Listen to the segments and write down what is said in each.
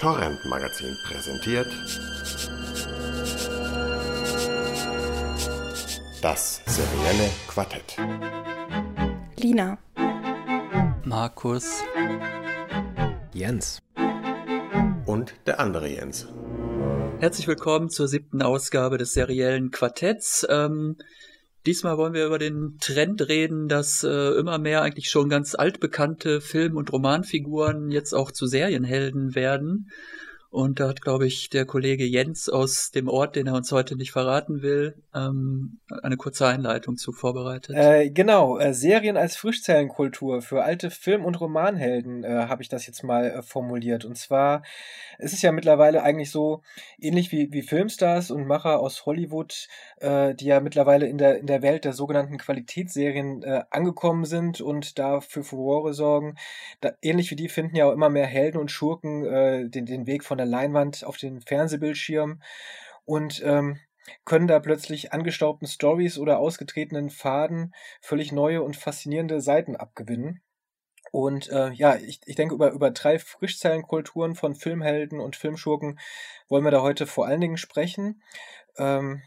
Torrent Magazin präsentiert das serielle Quartett. Lina, Markus, Jens. Und der andere Jens. Herzlich willkommen zur siebten Ausgabe des seriellen Quartetts. Ähm, diesmal wollen wir über den Trend reden, dass äh, immer mehr eigentlich schon ganz altbekannte Film- und Romanfiguren jetzt auch zu Serienhelden werden. Und da hat, glaube ich, der Kollege Jens aus dem Ort, den er uns heute nicht verraten will, ähm, eine kurze Einleitung zu vorbereitet. Äh, genau, äh, Serien als Frischzellenkultur für alte Film- und Romanhelden äh, habe ich das jetzt mal äh, formuliert. Und zwar es ist ja mittlerweile eigentlich so ähnlich wie, wie Filmstars und Macher aus Hollywood, äh, die ja mittlerweile in der, in der Welt der sogenannten Qualitätsserien äh, angekommen sind und da für Furore sorgen. Da, ähnlich wie die finden ja auch immer mehr Helden und Schurken den, den Weg von der Leinwand auf den Fernsehbildschirm und ähm, können da plötzlich angestaubten Stories oder ausgetretenen Faden völlig neue und faszinierende Seiten abgewinnen. Und äh, ja, ich, ich denke, über, über drei Frischzellenkulturen von Filmhelden und Filmschurken wollen wir da heute vor allen Dingen sprechen. Ähm,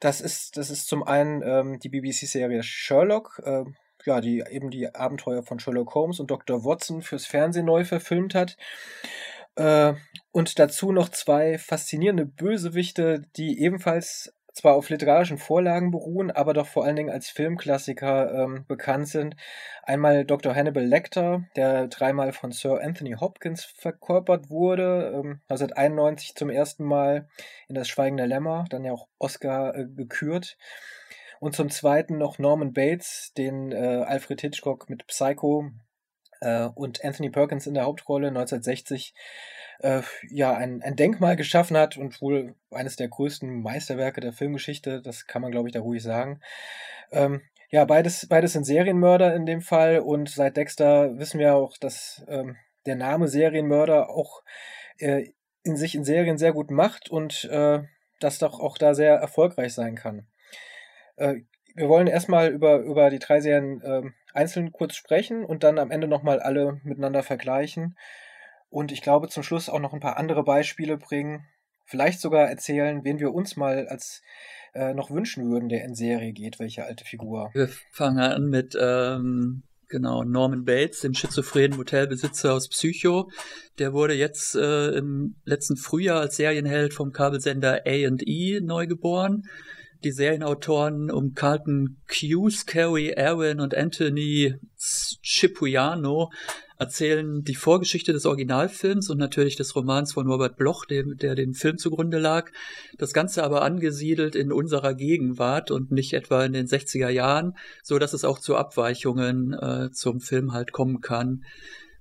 das, ist, das ist zum einen ähm, die BBC-Serie Sherlock, äh, ja, die eben die Abenteuer von Sherlock Holmes und Dr. Watson fürs Fernsehen neu verfilmt hat. Äh, und dazu noch zwei faszinierende Bösewichte, die ebenfalls zwar auf literarischen Vorlagen beruhen, aber doch vor allen Dingen als Filmklassiker ähm, bekannt sind. Einmal Dr. Hannibal Lecter, der dreimal von Sir Anthony Hopkins verkörpert wurde, ähm, 1991 zum ersten Mal in Das Schweigende Lämmer, dann ja auch Oscar äh, gekürt. Und zum zweiten noch Norman Bates, den äh, Alfred Hitchcock mit Psycho äh, und Anthony Perkins in der Hauptrolle 1960 äh, ja ein, ein Denkmal geschaffen hat und wohl eines der größten Meisterwerke der Filmgeschichte, das kann man glaube ich da ruhig sagen. Ähm, ja, beides, beides sind Serienmörder in dem Fall und seit Dexter wissen wir auch, dass ähm, der Name Serienmörder auch äh, in sich in Serien sehr gut macht und äh, das doch auch da sehr erfolgreich sein kann. Äh, wir wollen erstmal über, über die drei Serien äh, einzeln kurz sprechen und dann am Ende nochmal alle miteinander vergleichen. Und ich glaube, zum Schluss auch noch ein paar andere Beispiele bringen. Vielleicht sogar erzählen, wen wir uns mal als äh, noch wünschen würden, der in Serie geht, welche alte Figur. Wir fangen an mit ähm, genau Norman Bates, dem schizophrenen Motelbesitzer aus Psycho. Der wurde jetzt äh, im letzten Frühjahr als Serienheld vom Kabelsender A&E neu geboren die Serienautoren um Carlton Hughes, Carrie Erwin und Anthony Cipriano erzählen die Vorgeschichte des Originalfilms und natürlich des Romans von Robert Bloch, dem, der dem Film zugrunde lag. Das Ganze aber angesiedelt in unserer Gegenwart und nicht etwa in den 60er Jahren, so dass es auch zu Abweichungen äh, zum Film halt kommen kann.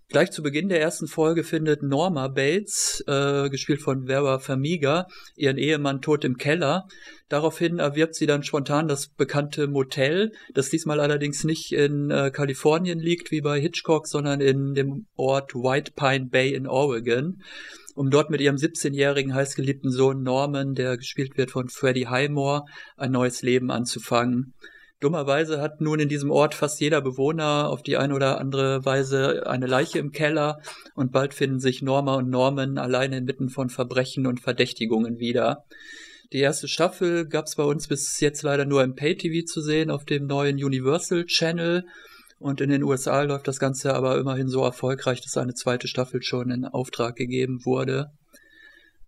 Gleich zu Beginn der ersten Folge findet Norma Bates, äh, gespielt von Vera Farmiga, ihren Ehemann tot im Keller. Daraufhin erwirbt sie dann spontan das bekannte Motel, das diesmal allerdings nicht in äh, Kalifornien liegt wie bei Hitchcock, sondern in dem Ort White Pine Bay in Oregon, um dort mit ihrem 17-jährigen heißgeliebten Sohn Norman, der gespielt wird von Freddie Highmore, ein neues Leben anzufangen. Dummerweise hat nun in diesem Ort fast jeder Bewohner auf die eine oder andere Weise eine Leiche im Keller und bald finden sich Norma und Norman alleine inmitten von Verbrechen und Verdächtigungen wieder. Die erste Staffel gab es bei uns bis jetzt leider nur im Pay-TV zu sehen auf dem neuen Universal Channel und in den USA läuft das Ganze aber immerhin so erfolgreich, dass eine zweite Staffel schon in Auftrag gegeben wurde.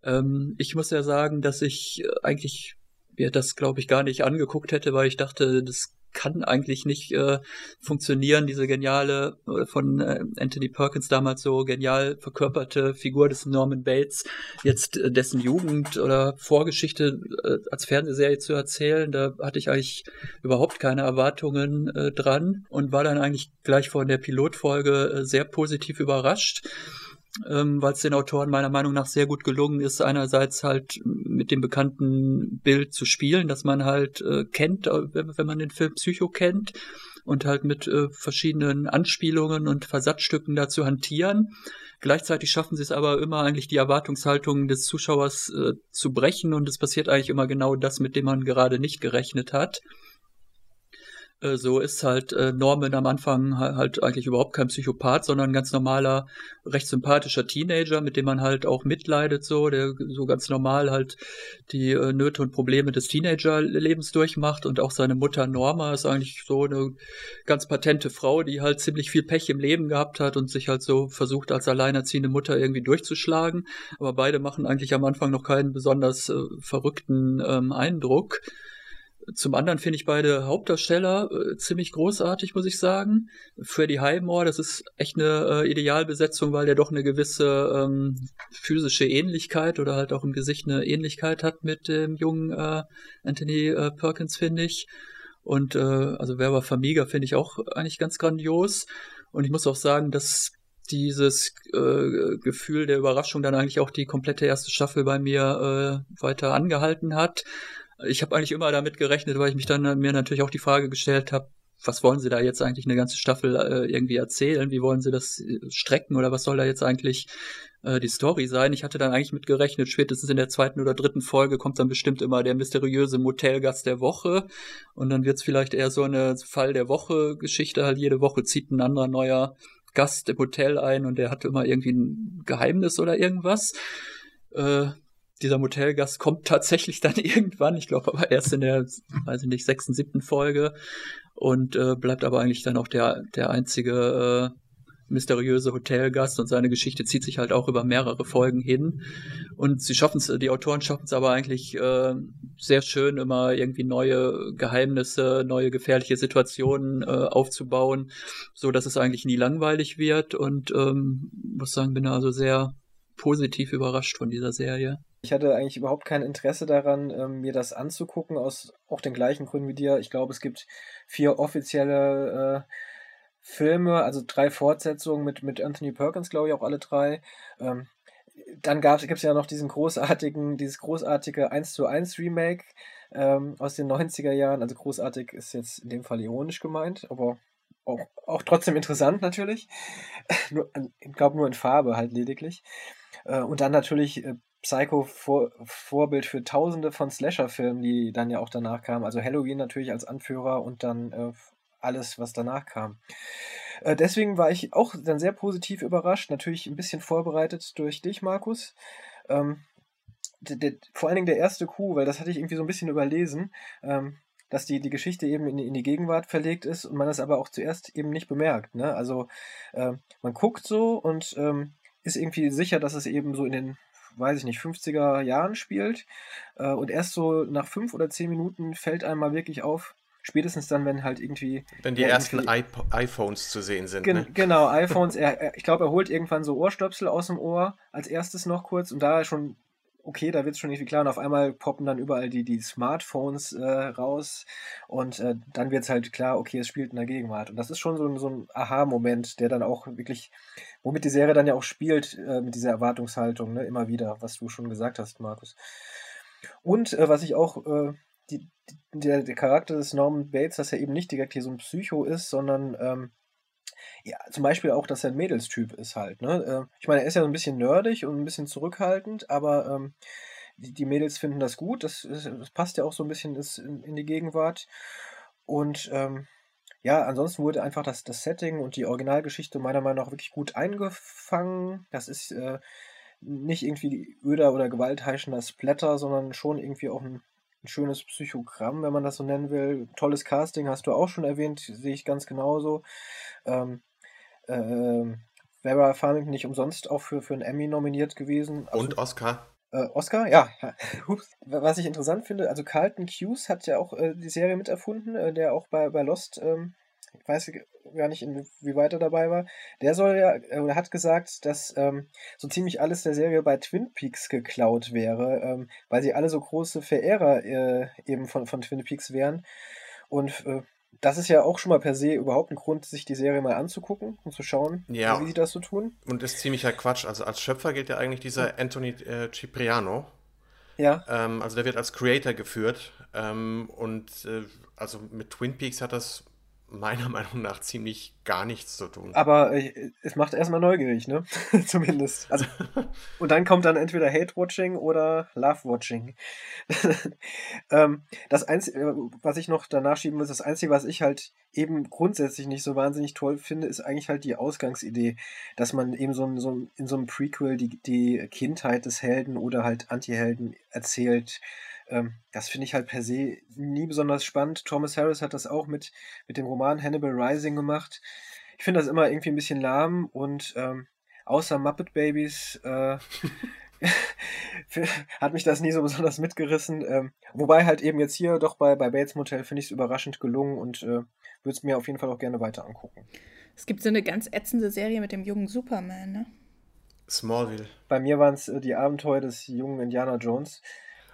Ähm, ich muss ja sagen, dass ich eigentlich mir das, glaube ich, gar nicht angeguckt hätte, weil ich dachte, das kann eigentlich nicht äh, funktionieren, diese geniale, äh, von äh, Anthony Perkins damals so genial verkörperte Figur des Norman Bates, jetzt äh, dessen Jugend oder Vorgeschichte äh, als Fernsehserie zu erzählen. Da hatte ich eigentlich überhaupt keine Erwartungen äh, dran und war dann eigentlich gleich von der Pilotfolge sehr positiv überrascht ähm, weil es den Autoren meiner Meinung nach sehr gut gelungen ist, einerseits halt mit dem bekannten Bild zu spielen, das man halt äh, kennt, äh, wenn man den Film Psycho kennt und halt mit äh, verschiedenen Anspielungen und Versatzstücken dazu hantieren. Gleichzeitig schaffen sie es aber immer eigentlich die Erwartungshaltung des Zuschauers äh, zu brechen und es passiert eigentlich immer genau das, mit dem man gerade nicht gerechnet hat. Äh, so ist halt äh, Norman am Anfang halt eigentlich überhaupt kein Psychopath, sondern ein ganz normaler, recht sympathischer Teenager, mit dem man halt auch mitleidet, so, der so ganz normal halt die äh, Nöte und Probleme des Teenagerlebens durchmacht und auch seine Mutter Norma ist eigentlich so eine ganz patente Frau, die halt ziemlich viel Pech im Leben gehabt hat und sich halt so versucht als alleinerziehende Mutter irgendwie durchzuschlagen. Aber beide machen eigentlich am Anfang noch keinen besonders äh, verrückten ähm, Eindruck. Zum anderen finde ich beide Hauptdarsteller äh, ziemlich großartig, muss ich sagen. Freddie Highmore, das ist echt eine äh, Idealbesetzung, weil der doch eine gewisse ähm, physische Ähnlichkeit oder halt auch im Gesicht eine Ähnlichkeit hat mit dem jungen äh, Anthony äh, Perkins, finde ich. Und äh, also Werber Famiga finde ich auch eigentlich ganz grandios. Und ich muss auch sagen, dass dieses äh, Gefühl der Überraschung dann eigentlich auch die komplette erste Staffel bei mir äh, weiter angehalten hat ich habe eigentlich immer damit gerechnet, weil ich mich dann äh, mir natürlich auch die Frage gestellt habe, was wollen sie da jetzt eigentlich eine ganze Staffel äh, irgendwie erzählen? Wie wollen sie das äh, strecken oder was soll da jetzt eigentlich äh, die Story sein? Ich hatte dann eigentlich mit gerechnet, spätestens in der zweiten oder dritten Folge kommt dann bestimmt immer der mysteriöse Motelgast der Woche und dann wird es vielleicht eher so eine Fall der Woche Geschichte, halt jede Woche zieht ein anderer neuer Gast im Hotel ein und der hat immer irgendwie ein Geheimnis oder irgendwas. Äh, dieser Motelgast kommt tatsächlich dann irgendwann, ich glaube aber erst in der, weiß ich nicht, sechsten, siebten Folge und äh, bleibt aber eigentlich dann auch der, der einzige äh, mysteriöse Hotelgast und seine Geschichte zieht sich halt auch über mehrere Folgen hin. Und sie schaffen es, die Autoren schaffen es aber eigentlich äh, sehr schön, immer irgendwie neue Geheimnisse, neue gefährliche Situationen äh, aufzubauen, so dass es eigentlich nie langweilig wird. Und ähm, muss sagen, bin also sehr positiv überrascht von dieser Serie. Ich hatte eigentlich überhaupt kein Interesse daran, ähm, mir das anzugucken, aus auch den gleichen Gründen wie dir. Ich glaube, es gibt vier offizielle äh, Filme, also drei Fortsetzungen mit, mit Anthony Perkins, glaube ich, auch alle drei. Ähm, dann gibt es ja noch diesen großartigen, dieses großartige 1 zu 1 Remake ähm, aus den 90er Jahren. Also großartig ist jetzt in dem Fall ironisch gemeint, aber auch, auch trotzdem interessant natürlich. nur, ich glaube nur in Farbe halt lediglich. Äh, und dann natürlich äh, Psycho vor, Vorbild für tausende von Slasher-Filmen, die dann ja auch danach kamen. Also Halloween natürlich als Anführer und dann äh, alles, was danach kam. Äh, deswegen war ich auch dann sehr positiv überrascht, natürlich ein bisschen vorbereitet durch dich, Markus. Ähm, vor allen Dingen der erste Coup, weil das hatte ich irgendwie so ein bisschen überlesen, ähm, dass die, die Geschichte eben in, in, die Gegenwart verlegt ist und man das aber auch zuerst eben nicht bemerkt. Ne? Also äh, man guckt so und ähm, ist irgendwie sicher, dass es eben so in den weiß ich nicht, 50er Jahren spielt. Äh, und erst so nach fünf oder zehn Minuten fällt einem mal wirklich auf, spätestens dann, wenn halt irgendwie. Wenn die ja, ersten iPhones zu sehen sind. Gen ne? Genau, iPhones. Er, er, ich glaube, er holt irgendwann so Ohrstöpsel aus dem Ohr als erstes noch kurz und da schon okay, da wird es schon irgendwie klar und auf einmal poppen dann überall die, die Smartphones äh, raus und äh, dann wird es halt klar, okay, es spielt in der Gegenwart. Und das ist schon so, ein, so ein Aha-Moment, der dann auch wirklich, womit die Serie dann ja auch spielt, äh, mit dieser Erwartungshaltung, ne, immer wieder, was du schon gesagt hast, Markus. Und äh, was ich auch, äh, die, der, der Charakter des Norman Bates, dass er eben nicht direkt hier so ein Psycho ist, sondern ähm, ja, zum Beispiel auch, dass er ein Mädelstyp ist halt. Ne? Äh, ich meine, er ist ja so ein bisschen nerdig und ein bisschen zurückhaltend, aber ähm, die, die, Mädels finden das gut. Das, das, passt ja auch so ein bisschen in, in die Gegenwart. Und ähm, ja, ansonsten wurde einfach das, das Setting und die Originalgeschichte meiner Meinung nach wirklich gut eingefangen. Das ist äh, nicht irgendwie öder oder gewaltheischender Splatter, sondern schon irgendwie auch ein, ein, schönes Psychogramm, wenn man das so nennen will. Tolles Casting hast du auch schon erwähnt, sehe ich ganz genauso. Ähm, äh, Vera Farmington nicht umsonst auch für, für einen Emmy nominiert gewesen. Also, Und Oscar. Äh, Oscar, ja. Was ich interessant finde, also Carlton Hughes hat ja auch äh, die Serie miterfunden, äh, der auch bei, bei Lost, ähm, ich weiß gar nicht, inwieweit er dabei war. Der soll ja, äh, oder hat gesagt, dass ähm, so ziemlich alles der Serie bei Twin Peaks geklaut wäre, ähm, weil sie alle so große Verehrer äh, eben von, von Twin Peaks wären. Und äh, das ist ja auch schon mal per se überhaupt ein Grund, sich die Serie mal anzugucken und zu schauen, ja. wie sie das so tun. Und ist ziemlicher Quatsch. Also als Schöpfer gilt ja eigentlich dieser. Anthony äh, Cipriano. Ja. Ähm, also der wird als Creator geführt. Ähm, und äh, also mit Twin Peaks hat das meiner Meinung nach ziemlich gar nichts zu tun. Aber äh, es macht erstmal neugierig, ne? Zumindest. Also, und dann kommt dann entweder Hate-Watching oder Love-Watching. ähm, das Einzige, was ich noch danach schieben muss, das Einzige, was ich halt eben grundsätzlich nicht so wahnsinnig toll finde, ist eigentlich halt die Ausgangsidee, dass man eben so, ein, so ein, in so einem Prequel die, die Kindheit des Helden oder halt Anti-Helden erzählt. Ähm, das finde ich halt per se nie besonders spannend. Thomas Harris hat das auch mit, mit dem Roman Hannibal Rising gemacht. Ich finde das immer irgendwie ein bisschen lahm und ähm, außer Muppet Babies äh, hat mich das nie so besonders mitgerissen. Ähm, wobei halt eben jetzt hier doch bei, bei Bates Motel finde ich es überraschend gelungen und äh, würde es mir auf jeden Fall auch gerne weiter angucken. Es gibt so eine ganz ätzende Serie mit dem jungen Superman, ne? Smallville. Bei mir waren es äh, die Abenteuer des jungen Indiana Jones.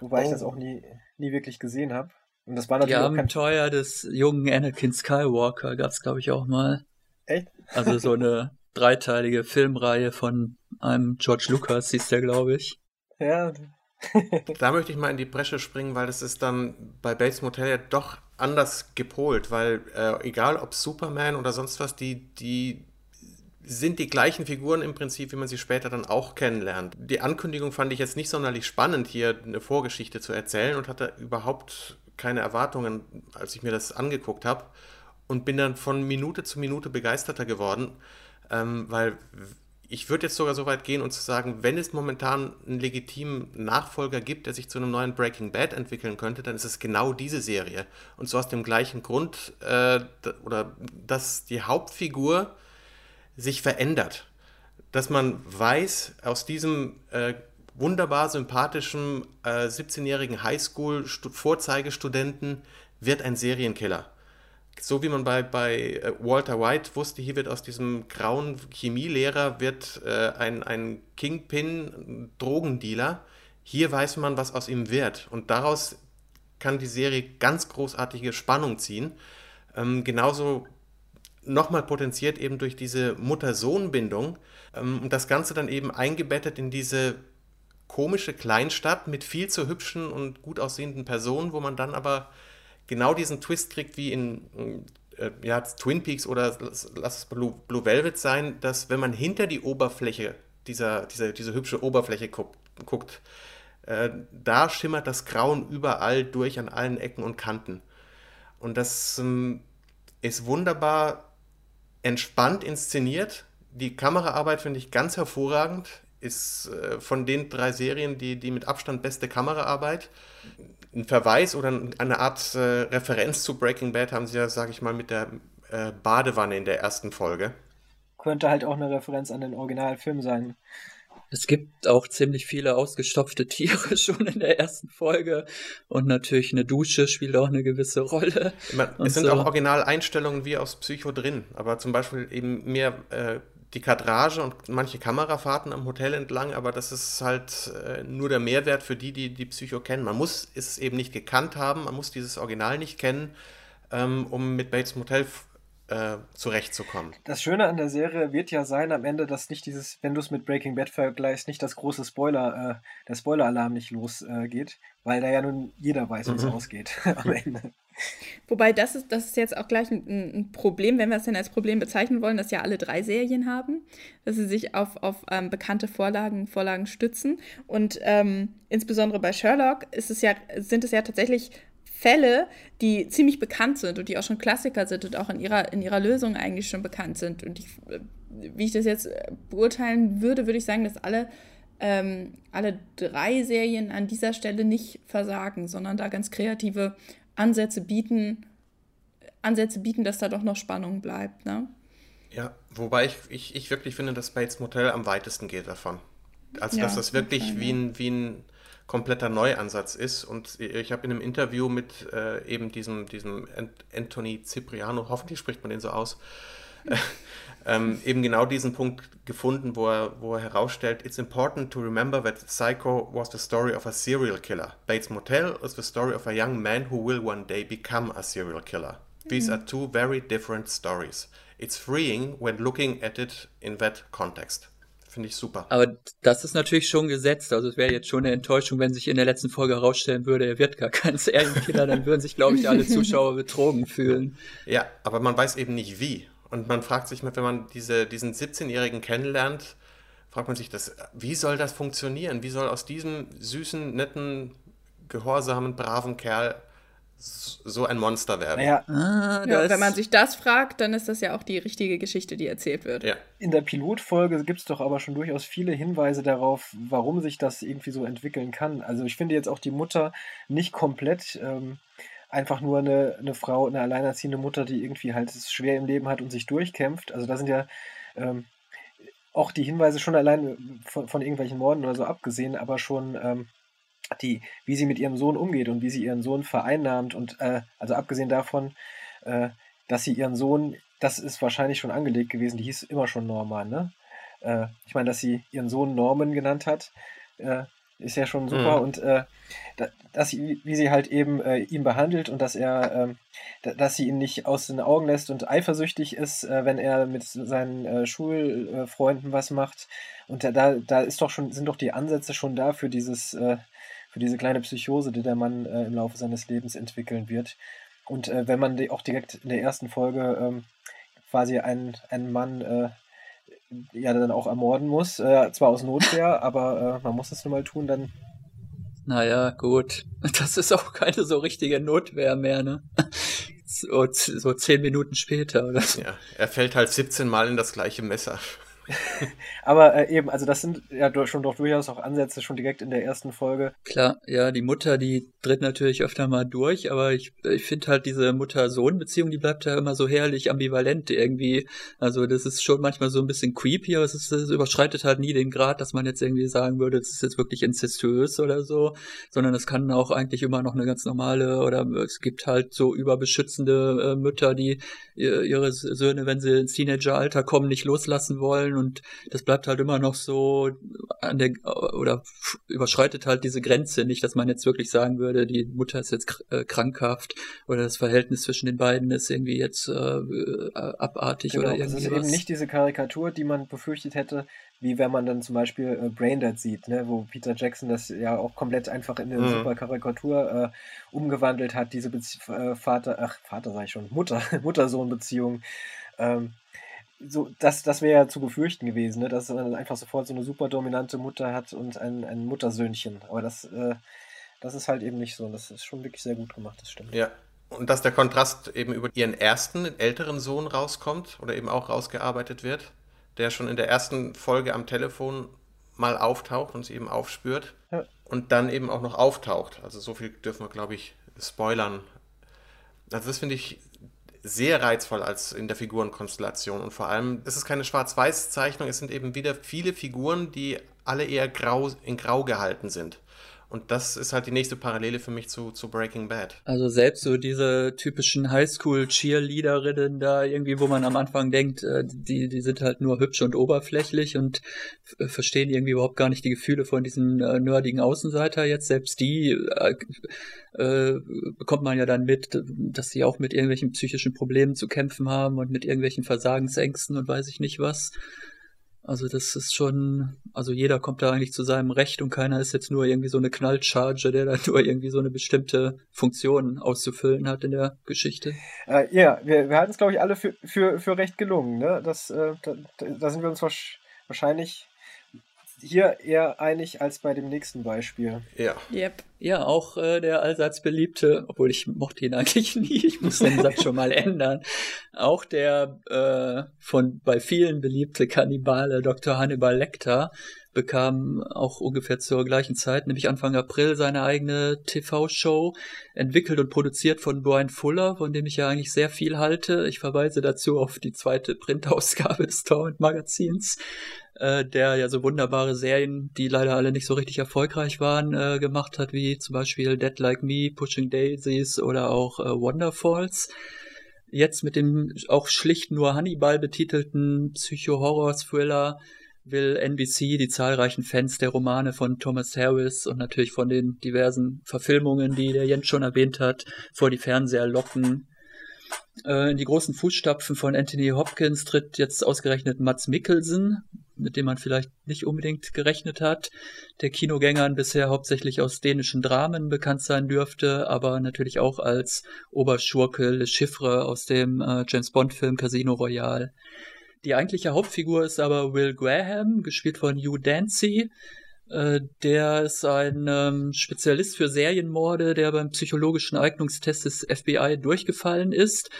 Wobei oh. ich das auch nie, nie wirklich gesehen habe. Und das war natürlich Die Abenteuer des jungen Anakin Skywalker gab es, glaube ich, auch mal. Echt? Also so eine dreiteilige Filmreihe von einem George Lucas, hieß der, glaube ich. Ja. da möchte ich mal in die Bresche springen, weil das ist dann bei Bates Motel ja doch anders gepolt, weil äh, egal ob Superman oder sonst was, die, die sind die gleichen Figuren im Prinzip, wie man sie später dann auch kennenlernt. Die Ankündigung fand ich jetzt nicht sonderlich spannend, hier eine Vorgeschichte zu erzählen und hatte überhaupt keine Erwartungen, als ich mir das angeguckt habe und bin dann von Minute zu Minute begeisterter geworden, ähm, weil ich würde jetzt sogar so weit gehen und zu sagen, wenn es momentan einen legitimen Nachfolger gibt, der sich zu einem neuen Breaking Bad entwickeln könnte, dann ist es genau diese Serie. Und so aus dem gleichen Grund, äh, oder dass die Hauptfigur sich verändert. Dass man weiß, aus diesem äh, wunderbar sympathischen äh, 17-jährigen Highschool-Vorzeigestudenten wird ein Serienkiller. So wie man bei, bei äh, Walter White wusste, hier wird aus diesem grauen Chemielehrer wird äh, ein, ein Kingpin-Drogendealer. Hier weiß man, was aus ihm wird. Und daraus kann die Serie ganz großartige Spannung ziehen. Ähm, genauso nochmal potenziert eben durch diese Mutter-Sohn-Bindung ähm, und das Ganze dann eben eingebettet in diese komische Kleinstadt mit viel zu hübschen und gut aussehenden Personen, wo man dann aber genau diesen Twist kriegt wie in äh, ja, Twin Peaks oder lass, es Blue, Blue, Velvet sein, dass wenn man hinter die Oberfläche dieser, dieser diese hübsche Oberfläche guckt, guckt äh, da schimmert das Grauen überall durch an allen Ecken und Kanten. Und das ähm, ist wunderbar entspannt inszeniert. Die Kameraarbeit finde ich ganz hervorragend. Ist äh, von den drei Serien die, die mit Abstand beste Kameraarbeit. Ein Verweis oder eine Art äh, Referenz zu Breaking Bad haben sie ja, sage ich mal, mit der äh, Badewanne in der ersten Folge. Könnte halt auch eine Referenz an den Originalfilm sein. Es gibt auch ziemlich viele ausgestopfte Tiere schon in der ersten Folge und natürlich eine Dusche spielt auch eine gewisse Rolle. Meine, es sind so. auch Originaleinstellungen wie aus Psycho drin, aber zum Beispiel eben mehr äh, die Kadrage und manche Kamerafahrten am Hotel entlang, aber das ist halt äh, nur der Mehrwert für die, die die Psycho kennen. Man muss es eben nicht gekannt haben, man muss dieses Original nicht kennen, ähm, um mit Bates Motel äh, zurechtzukommen. Das Schöne an der Serie wird ja sein am Ende, dass nicht dieses, wenn du es mit Breaking Bad vergleichst, nicht das große Spoiler, äh, der Spoiler-Alarm nicht losgeht, äh, weil da ja nun jeder weiß, wie es mhm. ausgeht am Ende. Wobei das ist, das ist jetzt auch gleich ein, ein, Problem, wenn wir es denn als Problem bezeichnen wollen, dass ja alle drei Serien haben, dass sie sich auf, auf ähm, bekannte Vorlagen, Vorlagen stützen. Und ähm, insbesondere bei Sherlock ist es ja, sind es ja tatsächlich Fälle, die ziemlich bekannt sind und die auch schon Klassiker sind und auch in ihrer, in ihrer Lösung eigentlich schon bekannt sind. Und ich, wie ich das jetzt beurteilen würde, würde ich sagen, dass alle, ähm, alle drei Serien an dieser Stelle nicht versagen, sondern da ganz kreative Ansätze bieten, Ansätze bieten, dass da doch noch Spannung bleibt. Ne? Ja, wobei ich, ich, ich wirklich finde, dass Bates Motel am weitesten geht davon. Also, ja, dass das wirklich wie, ein, wie ein kompletter Neuansatz ist. Und ich habe in einem Interview mit äh, eben diesem, diesem Anthony Cipriano, hoffentlich spricht man den so aus, äh, ähm, eben genau diesen Punkt gefunden, wo er, wo er herausstellt, It's important to remember that Psycho was the story of a serial killer. Bates Motel is the story of a young man who will one day become a serial killer. These are two very different stories. It's freeing when looking at it in that context. Finde ich super. Aber das ist natürlich schon gesetzt. Also es wäre jetzt schon eine Enttäuschung, wenn sich in der letzten Folge herausstellen würde, er wird gar kein Serienkiller, dann würden sich, glaube ich, alle Zuschauer betrogen fühlen. Ja, aber man weiß eben nicht wie. Und man fragt sich, wenn man diese, diesen 17-Jährigen kennenlernt, fragt man sich das, wie soll das funktionieren? Wie soll aus diesem süßen, netten, gehorsamen, braven Kerl so ein Monster werden. Naja, ah, ja, wenn man sich das fragt, dann ist das ja auch die richtige Geschichte, die erzählt wird. Ja. In der Pilotfolge gibt es doch aber schon durchaus viele Hinweise darauf, warum sich das irgendwie so entwickeln kann. Also ich finde jetzt auch die Mutter nicht komplett ähm, einfach nur eine, eine Frau, eine alleinerziehende Mutter, die irgendwie halt es schwer im Leben hat und sich durchkämpft. Also da sind ja ähm, auch die Hinweise schon allein von, von, irgendwelchen Morden oder so abgesehen, aber schon ähm, die, wie sie mit ihrem Sohn umgeht und wie sie ihren Sohn vereinnahmt und äh, also abgesehen davon, äh, dass sie ihren Sohn, das ist wahrscheinlich schon angelegt gewesen, die hieß immer schon Norman, ne? Äh, ich meine, dass sie ihren Sohn Norman genannt hat, äh, ist ja schon super mhm. und äh, dass sie, wie sie halt eben äh, ihn behandelt und dass er, ähm, dass sie ihn nicht aus den Augen lässt und eifersüchtig ist, äh, wenn er mit seinen äh, Schulfreunden was macht. Und da, da ist doch schon, sind doch die Ansätze schon da für dieses, äh, für diese kleine Psychose, die der Mann äh, im Laufe seines Lebens entwickeln wird. Und äh, wenn man auch direkt in der ersten Folge ähm, quasi einen, einen Mann ja dann auch ermorden muss, zwar aus Notwehr, aber man muss es nun mal tun, dann naja, gut. Das ist auch keine so richtige Notwehr mehr, ne? So, so zehn Minuten später, oder? Ja, er fällt halt 17 Mal in das gleiche Messer. Aber äh, eben, also das sind ja schon doch durchaus auch Ansätze schon direkt in der ersten Folge. Klar, ja, die Mutter, die tritt natürlich öfter mal durch, aber ich, ich finde halt diese Mutter-Sohn-Beziehung, die bleibt ja immer so herrlich ambivalent irgendwie. Also das ist schon manchmal so ein bisschen creepy, aber es, ist, es überschreitet halt nie den Grad, dass man jetzt irgendwie sagen würde, das ist jetzt wirklich incestuös oder so, sondern es kann auch eigentlich immer noch eine ganz normale oder es gibt halt so überbeschützende äh, Mütter, die ihre Söhne, wenn sie ins Teenageralter kommen, nicht loslassen wollen und das bleibt halt immer noch so an der oder überschreitet halt diese Grenze nicht, dass man jetzt wirklich sagen würde, die Mutter ist jetzt äh, krankhaft oder das Verhältnis zwischen den beiden ist irgendwie jetzt äh, äh abartig genau, oder irgendwas. Es ist eben nicht diese Karikatur, die man befürchtet hätte, wie wenn man dann zum Beispiel äh, Braindead sieht, ne, wo Peter Jackson das ja auch komplett einfach in eine mhm. super Karikatur äh, umgewandelt hat, diese Bezie äh, Vater, ach, Vater sag ich schon, Mutter, Mutter-Sohn-Beziehung. Ähm, so, das, das wäre ja zu befürchten gewesen, ne? dass man einfach sofort so eine super dominante Mutter hat und ein, ein Muttersöhnchen. Aber das, äh, das ist halt eben nicht so. Das ist schon wirklich sehr gut gemacht, das stimmt. Ja. Und dass der Kontrast eben über ihren ersten, älteren Sohn rauskommt oder eben auch rausgearbeitet wird, der schon in der ersten Folge am Telefon mal auftaucht und sie eben aufspürt ja. und dann eben auch noch auftaucht. Also so viel dürfen wir, glaube ich, spoilern. Also das finde ich sehr reizvoll als in der Figurenkonstellation. Und vor allem, es ist keine Schwarz-Weiß-Zeichnung, es sind eben wieder viele Figuren, die alle eher grau, in Grau gehalten sind. Und das ist halt die nächste Parallele für mich zu, zu Breaking Bad. Also selbst so diese typischen Highschool-Cheerleaderinnen da irgendwie, wo man am Anfang denkt, äh, die, die sind halt nur hübsch und oberflächlich und verstehen irgendwie überhaupt gar nicht die Gefühle von diesem äh, nerdigen Außenseiter jetzt. Selbst die äh, äh, bekommt man ja dann mit, dass sie auch mit irgendwelchen psychischen Problemen zu kämpfen haben und mit irgendwelchen Versagensängsten und weiß ich nicht was. Also das ist schon, also jeder kommt da eigentlich zu seinem Recht und keiner ist jetzt nur irgendwie so eine Knallcharge, der da nur irgendwie so eine bestimmte Funktion auszufüllen hat in der Geschichte. Äh, ja, wir, wir halten es, glaube ich, alle für, für, für recht gelungen. Ne? Das, äh, da, da sind wir uns wahrscheinlich hier eher einig als bei dem nächsten Beispiel. Ja. Yep. Ja, auch äh, der allseits beliebte, obwohl ich mochte ihn eigentlich nie, ich muss den Satz schon mal ändern. Auch der äh, von bei vielen beliebte Kannibale Dr. Hannibal Lecter bekam auch ungefähr zur gleichen Zeit, nämlich Anfang April, seine eigene TV-Show, entwickelt und produziert von Brian Fuller, von dem ich ja eigentlich sehr viel halte. Ich verweise dazu auf die zweite Printausgabe des Torrent Magazins äh, der ja so wunderbare Serien, die leider alle nicht so richtig erfolgreich waren, äh, gemacht hat, wie zum Beispiel Dead Like Me, Pushing Daisies oder auch äh, Wonderfalls. Jetzt mit dem auch schlicht nur Hannibal betitelten Psycho-Horror-Thriller will NBC die zahlreichen Fans der Romane von Thomas Harris und natürlich von den diversen Verfilmungen, die der Jens schon erwähnt hat, vor die Fernseher locken Äh, in die großen Fußstapfen von Anthony Hopkins tritt jetzt ausgerechnet Mats Mikkelsen, mit dem man vielleicht nicht unbedingt gerechnet hat, der Kinogängern bisher hauptsächlich aus dänischen Dramen bekannt sein dürfte, aber natürlich auch als Oberschurke Le Chiffre aus dem äh, James Bond-Film Casino Royale. Die eigentliche Hauptfigur ist aber Will Graham, gespielt von Hugh Dancy. Äh, der ist ein ähm, Spezialist für Serienmorde, der beim psychologischen Eignungstest des FBI durchgefallen ist.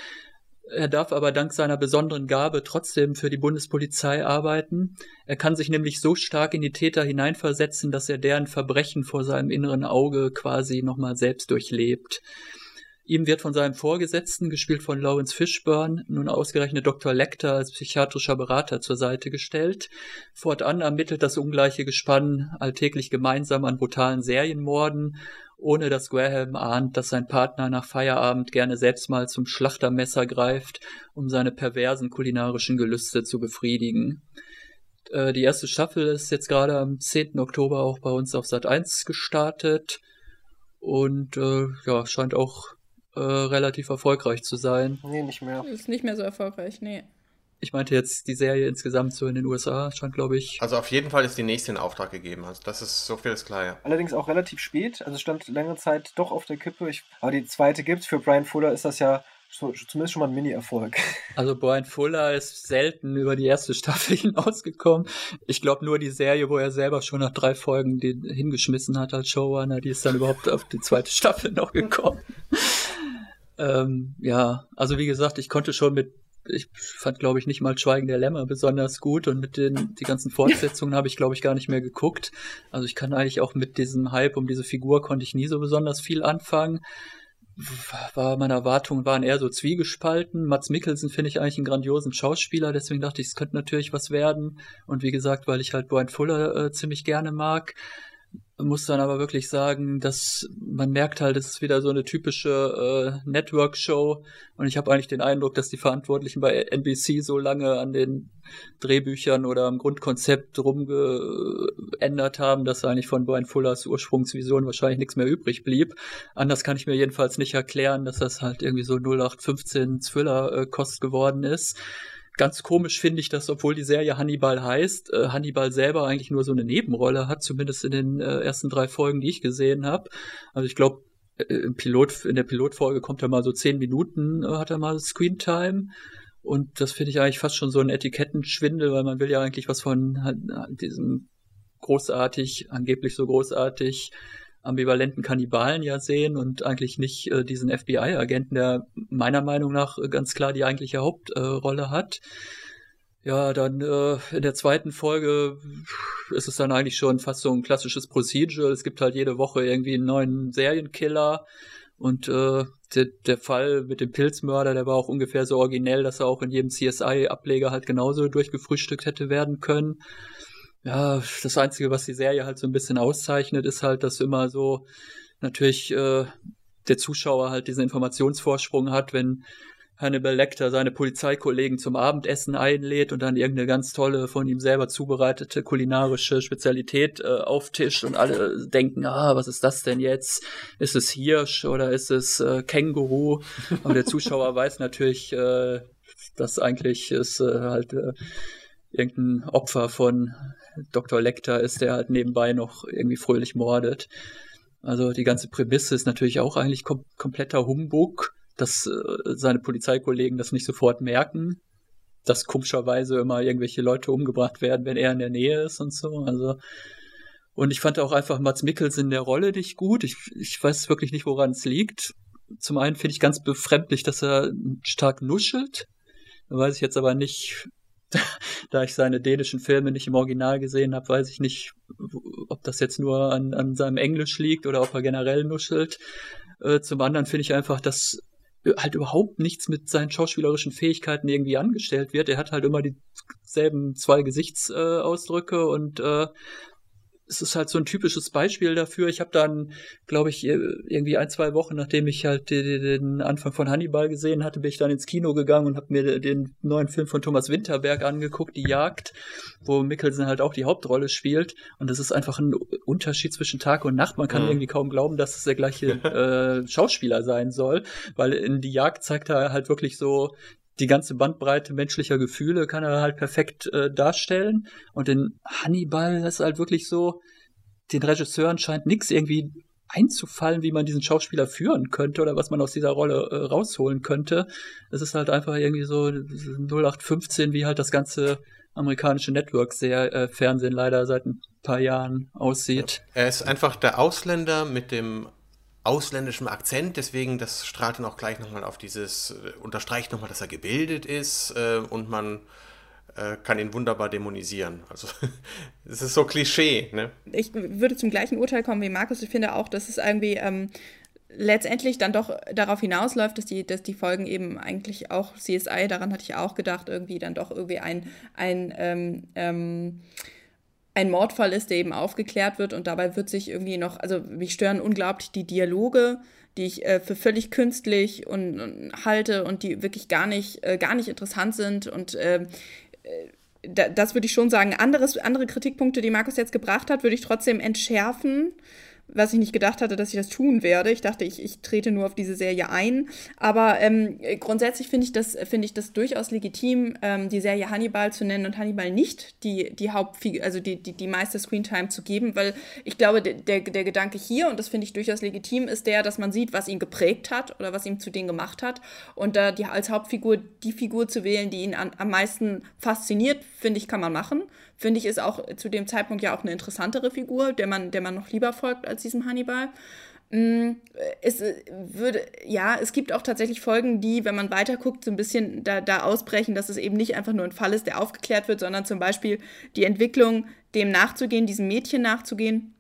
Er darf aber dank seiner besonderen Gabe trotzdem für die Bundespolizei arbeiten. Er kann sich nämlich so stark in die Täter hineinversetzen, dass er deren Verbrechen vor seinem inneren Auge quasi nochmal selbst durchlebt. Ihm wird von seinem Vorgesetzten, gespielt von Lawrence Fishburne, nun ausgerechnet Dr. Lecter als psychiatrischer Berater zur Seite gestellt. Fortan ermittelt das ungleiche Gespann alltäglich gemeinsam an brutalen Serienmorden, ohne dass Graham ahnt, dass sein Partner nach Feierabend gerne selbst mal zum Schlachtermesser greift, um seine perversen kulinarischen Gelüste zu befriedigen. Äh, die erste Staffel ist jetzt gerade am 10. Oktober auch bei uns auf Sat 1 gestartet und äh, ja, scheint auch äh, relativ erfolgreich zu sein. Nee, nicht mehr. Ist nicht mehr so erfolgreich, nee. Ich meinte jetzt die Serie insgesamt so in den USA, scheint glaube ich. Also auf jeden Fall ist die nächste in Auftrag gegeben. Also das ist so viel ist klar, ja. Allerdings auch relativ spät. Also stand lange Zeit doch auf der Kippe. Ich, aber die zweite gibt's. Für Brian Fuller ist das ja so, zumindest schon mal ein Mini-Erfolg. Also Brian Fuller ist selten über die erste Staffel hinausgekommen. Ich glaube nur die Serie, wo er selber schon nach drei Folgen den hingeschmissen hat als Showrunner, die ist dann überhaupt auf die zweite Staffel noch gekommen. Ähm, ja, also wie gesagt, ich konnte schon mit ich fand, glaube ich, nicht mal Schweigen der Lämmer besonders gut und mit den die ganzen Fortsetzungen habe ich, glaube ich, gar nicht mehr geguckt. Also ich kann eigentlich auch mit diesem Hype um diese Figur konnte ich nie so besonders viel anfangen war meine Erwartungen waren eher so zwiegespalten. Mats Mikkelsen finde ich eigentlich einen grandiosen Schauspieler, deswegen dachte ich, es könnte natürlich was werden. Und wie gesagt, weil ich halt Brian Fuller äh, ziemlich gerne mag, muss dann aber wirklich sagen, dass man merkt halt, es ist wieder so eine typische äh, Network-Show und ich habe eigentlich den Eindruck, dass die Verantwortlichen bei NBC so lange an den Drehbüchern oder am Grundkonzept rumgeändert haben, dass eigentlich von Brian Fullers Ursprungsvision wahrscheinlich nichts mehr übrig blieb. Anders kann ich mir jedenfalls nicht erklären, dass das halt irgendwie so 0815 Thriller-Kost geworden ist. Ganz komisch finde ich, dass obwohl die Serie Hannibal heißt, äh, Hannibal selber eigentlich nur so eine Nebenrolle hat, zumindest in den äh, ersten drei Folgen, die ich gesehen habe. Also ich glaube, äh, im Pilot, in der Pilotfolge kommt er mal so zehn Minuten, äh, hat er mal Screen Time. Und das finde ich eigentlich fast schon so ein Etikettenschwindel, weil man will ja eigentlich was von diesem großartig, angeblich so großartig ambivalenten Kannibalen ja sehen und eigentlich nicht äh, diesen FBI-Agenten, der meiner Meinung nach ganz klar die eigentliche Hauptrolle äh, hat. Ja, dann äh, in der zweiten Folge ist es dann eigentlich schon fast so ein klassisches Procedural. Es gibt halt jede Woche irgendwie einen neuen Serienkiller und äh, der, der Fall mit dem Pilzmörder, der war auch ungefähr so originell, dass er auch in jedem CSI-Ableger halt genauso durchgefrühstückt hätte werden können ja, das Einzige, was die Serie halt so ein bisschen auszeichnet, ist halt, dass immer so natürlich äh, der Zuschauer halt diesen Informationsvorsprung hat, wenn Hannibal Lecter seine Polizeikollegen zum Abendessen einlädt und dann irgendeine ganz tolle, von ihm selber zubereitete kulinarische Spezialität äh, auftischt und alle denken, ah, was ist das denn jetzt? Ist es Hirsch oder ist es äh, Känguru? Aber der Zuschauer weiß natürlich, äh, dass eigentlich es äh, halt äh, irgendein Opfer von Dr. Lecter ist, der halt nebenbei noch irgendwie fröhlich mordet. Also die ganze Prämisse ist natürlich auch eigentlich kom kompletter Humbug, dass äh, seine Polizeikollegen das nicht sofort merken, dass komischerweise immer irgendwelche Leute umgebracht werden, wenn er in der Nähe ist und so. Also und ich fand auch einfach Mats Mikkelsen in der Rolle nicht gut. Ich, ich weiß wirklich nicht, woran es liegt. Zum einen finde ich ganz befremdlich, dass er stark nuschelt. Da weiß ich jetzt aber nicht, da ich seine dänischen Filme nicht im Original gesehen habe, weiß ich nicht, ob das jetzt nur an, an seinem Englisch liegt oder ob er generell nuschelt. Äh, zum anderen finde ich einfach, dass halt überhaupt nichts mit seinen schauspielerischen Fähigkeiten irgendwie angestellt wird. Er hat halt immer dieselben zwei Gesichtsausdrücke äh, und äh, es ist halt so ein typisches Beispiel dafür. Ich habe dann, glaube ich, irgendwie ein, zwei Wochen, nachdem ich halt den Anfang von Hannibal gesehen hatte, bin ich dann ins Kino gegangen und habe mir den neuen Film von Thomas Winterberg angeguckt, Die Jagd, wo Mikkelsen halt auch die Hauptrolle spielt. Und das ist einfach ein Unterschied zwischen Tag und Nacht. Man kann mhm. irgendwie kaum glauben, dass es der gleiche äh, Schauspieler sein soll, weil in Die Jagd zeigt er halt wirklich so die ganze Bandbreite menschlicher Gefühle kann er halt perfekt äh, darstellen. Und in Hannibal ist halt wirklich so, den Regisseuren scheint nichts irgendwie einzufallen, wie man diesen Schauspieler führen könnte oder was man aus dieser Rolle äh, rausholen könnte. Es ist halt einfach irgendwie so 0815, wie halt das ganze amerikanische Network sehr äh, Fernsehen leider seit ein paar Jahren aussieht. Er ist einfach der Ausländer mit dem ausländischem Akzent, deswegen das strahlt dann auch gleich nochmal auf dieses, äh, unterstreicht nochmal, dass er gebildet ist äh, und man äh, kann ihn wunderbar dämonisieren. Also es ist so Klischee. Ne? Ich würde zum gleichen Urteil kommen wie Markus. Ich finde auch, dass es irgendwie ähm, letztendlich dann doch darauf hinausläuft, dass die, dass die Folgen eben eigentlich auch CSI, daran hatte ich auch gedacht, irgendwie dann doch irgendwie ein, ein ähm, ähm, ein Mordfall ist, der eben aufgeklärt wird und dabei wird sich irgendwie noch, also mich stören unglaublich die Dialoge, die ich äh, für völlig künstlich und, und, halte und die wirklich gar nicht, äh, gar nicht interessant sind und äh, da, das würde ich schon sagen. Anderes, andere Kritikpunkte, die Markus jetzt gebracht hat, würde ich trotzdem entschärfen was ich nicht gedacht hatte, dass ich das tun werde. Ich dachte, ich, ich trete nur auf diese Serie ein. Aber ähm, grundsätzlich finde ich, das, find ich das durchaus legitim, ähm, die Serie Hannibal zu nennen und Hannibal nicht die, die Hauptfigur, also die, die, die meiste Screentime zu geben, weil ich glaube, der, der Gedanke hier, und das finde ich durchaus legitim, ist der, dass man sieht, was ihn geprägt hat oder was ihm zu dem gemacht hat. Und da die, als Hauptfigur die Figur zu wählen, die ihn an, am meisten fasziniert, finde ich, kann man machen finde ich, ist auch zu dem Zeitpunkt ja auch eine interessantere Figur, der man, der man noch lieber folgt als diesem Hannibal. Mm, es äh, würde, ja, es gibt auch tatsächlich Folgen, die, wenn man weiterguckt, so ein bisschen da, da ausbrechen, dass es eben nicht einfach nur ein Fall ist, der aufgeklärt wird, sondern zum Beispiel die Entwicklung, dem nachzugehen, diesem Mädchen nachzugehen,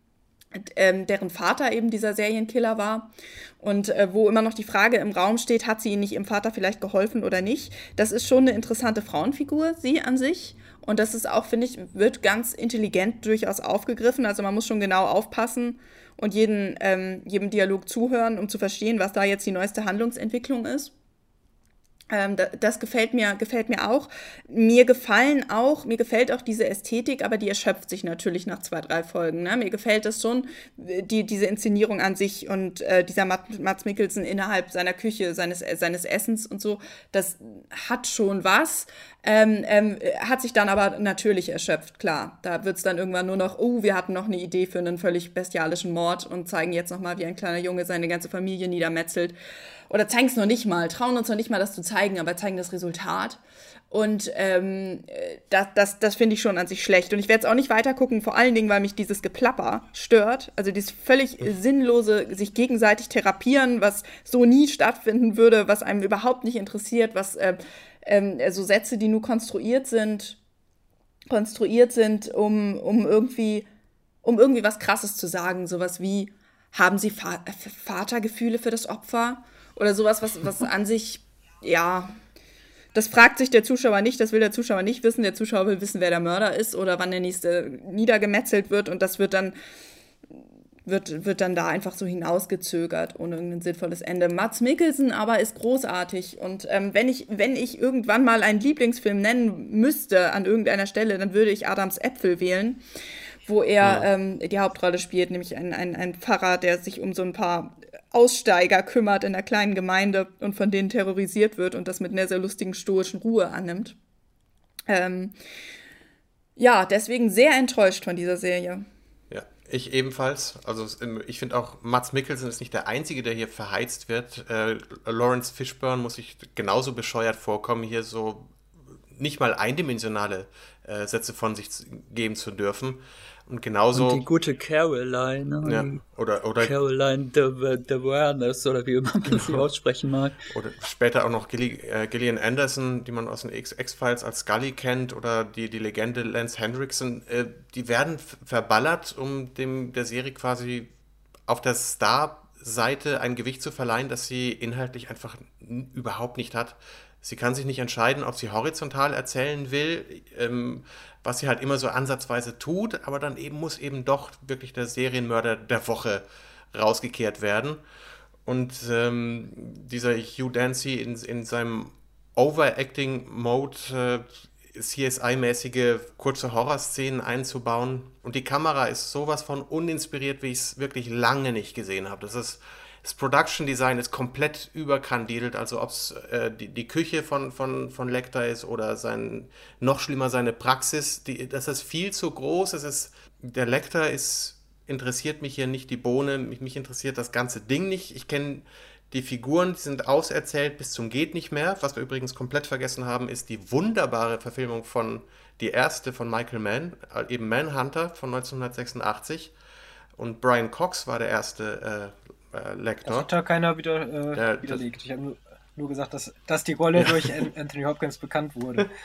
ähm, deren Vater eben dieser Serienkiller war und äh, wo immer noch die Frage im Raum steht, hat sie ihn nicht ihrem Vater vielleicht geholfen oder nicht. Das ist schon eine interessante Frauenfigur, sie an sich. Und das ist auch, finde ich, wird ganz intelligent durchaus aufgegriffen. Also man muss schon genau aufpassen und jeden, ähm, jedem Dialog zuhören, um zu verstehen, was da jetzt die neueste Handlungsentwicklung ist. Ähm, das gefällt mir, gefällt mir auch. Mir gefallen auch, mir gefällt auch diese Ästhetik, aber die erschöpft sich natürlich nach zwei, drei Folgen. Ne? Mir gefällt das schon, die, diese Inszenierung an sich und äh, dieser Mats Mikkelsen innerhalb seiner Küche, seines, seines Essens und so, das hat schon was. Ähm, ähm, hat sich dann aber natürlich erschöpft, klar. Da wird es dann irgendwann nur noch, oh, wir hatten noch eine Idee für einen völlig bestialischen Mord und zeigen jetzt nochmal, wie ein kleiner Junge seine ganze Familie niedermetzelt oder zeigen es noch nicht mal, trauen uns noch nicht mal, das zu zeigen, aber zeigen das Resultat. Und ähm, das, das, das finde ich schon an sich schlecht. Und ich werde es auch nicht weiter gucken, vor allen Dingen, weil mich dieses Geplapper stört. Also dieses völlig sinnlose sich gegenseitig therapieren, was so nie stattfinden würde, was einem überhaupt nicht interessiert, was äh, äh, so Sätze, die nur konstruiert sind, konstruiert sind, um, um irgendwie, um irgendwie was krasses zu sagen. Sowas wie, haben Sie Va Vatergefühle für das Opfer? Oder sowas, was, was an sich, ja, das fragt sich der Zuschauer nicht, das will der Zuschauer nicht wissen. Der Zuschauer will wissen, wer der Mörder ist oder wann der nächste niedergemetzelt wird und das wird dann wird, wird dann da einfach so hinausgezögert ohne irgendein sinnvolles Ende. Mats Mikkelsen aber ist großartig und ähm, wenn, ich, wenn ich irgendwann mal einen Lieblingsfilm nennen müsste an irgendeiner Stelle, dann würde ich Adams Äpfel wählen, wo er ja. ähm, die Hauptrolle spielt, nämlich ein, ein, ein Pfarrer, der sich um so ein paar Aussteiger kümmert in der kleinen Gemeinde und von denen terrorisiert wird und das mit einer sehr lustigen stoischen Ruhe annimmt. Ähm, ja, deswegen sehr enttäuscht von dieser Serie. Ja, ich ebenfalls. Also ich finde auch, Mats Mikkelsen ist nicht der Einzige, der hier verheizt wird. Äh, Lawrence Fishburne muss sich genauso bescheuert vorkommen, hier so nicht mal eindimensionale äh, Sätze von sich geben zu dürfen. Und genauso. Und die gute Caroline. Ja, oder, oder Caroline the, Awareness oder wie immer man sie aussprechen mag. Oder später auch noch äh, Gillian Anderson, die man aus den X-Files als Scully kennt, oder die, die Legende Lance Hendrickson. Äh, die werden verballert, um dem der Serie quasi auf der Star- Seite ein Gewicht zu verleihen, das sie inhaltlich einfach überhaupt nicht hat. Sie kann sich nicht entscheiden, ob sie horizontal erzählen will, ähm, was sie halt immer so ansatzweise tut, aber dann eben muss eben doch wirklich der Serienmörder der Woche rausgekehrt werden. Und ähm, dieser Hugh Dancy in, in seinem Overacting-Mode äh, CSI-mäßige kurze Horrorszenen einzubauen. Und die Kamera ist sowas von uninspiriert, wie ich es wirklich lange nicht gesehen habe. Das ist das Production Design ist komplett überkandidelt, also ob es äh, die, die Küche von, von, von Lecter ist oder sein, noch schlimmer seine Praxis, die, das ist viel zu groß. Es ist, der Lecter ist, interessiert mich hier nicht die Bohne, mich, mich interessiert das ganze Ding nicht. Ich kenne die Figuren, die sind auserzählt bis zum geht nicht mehr. Was wir übrigens komplett vergessen haben, ist die wunderbare Verfilmung von die erste von Michael Mann, äh, eben Manhunter von 1986. Und Brian Cox war der erste äh, äh, Lecter. Das hat da keiner wieder äh, ja, widerlegt. Ich habe nur, nur, gesagt, dass, dass die Rolle durch Anthony Hopkins bekannt wurde.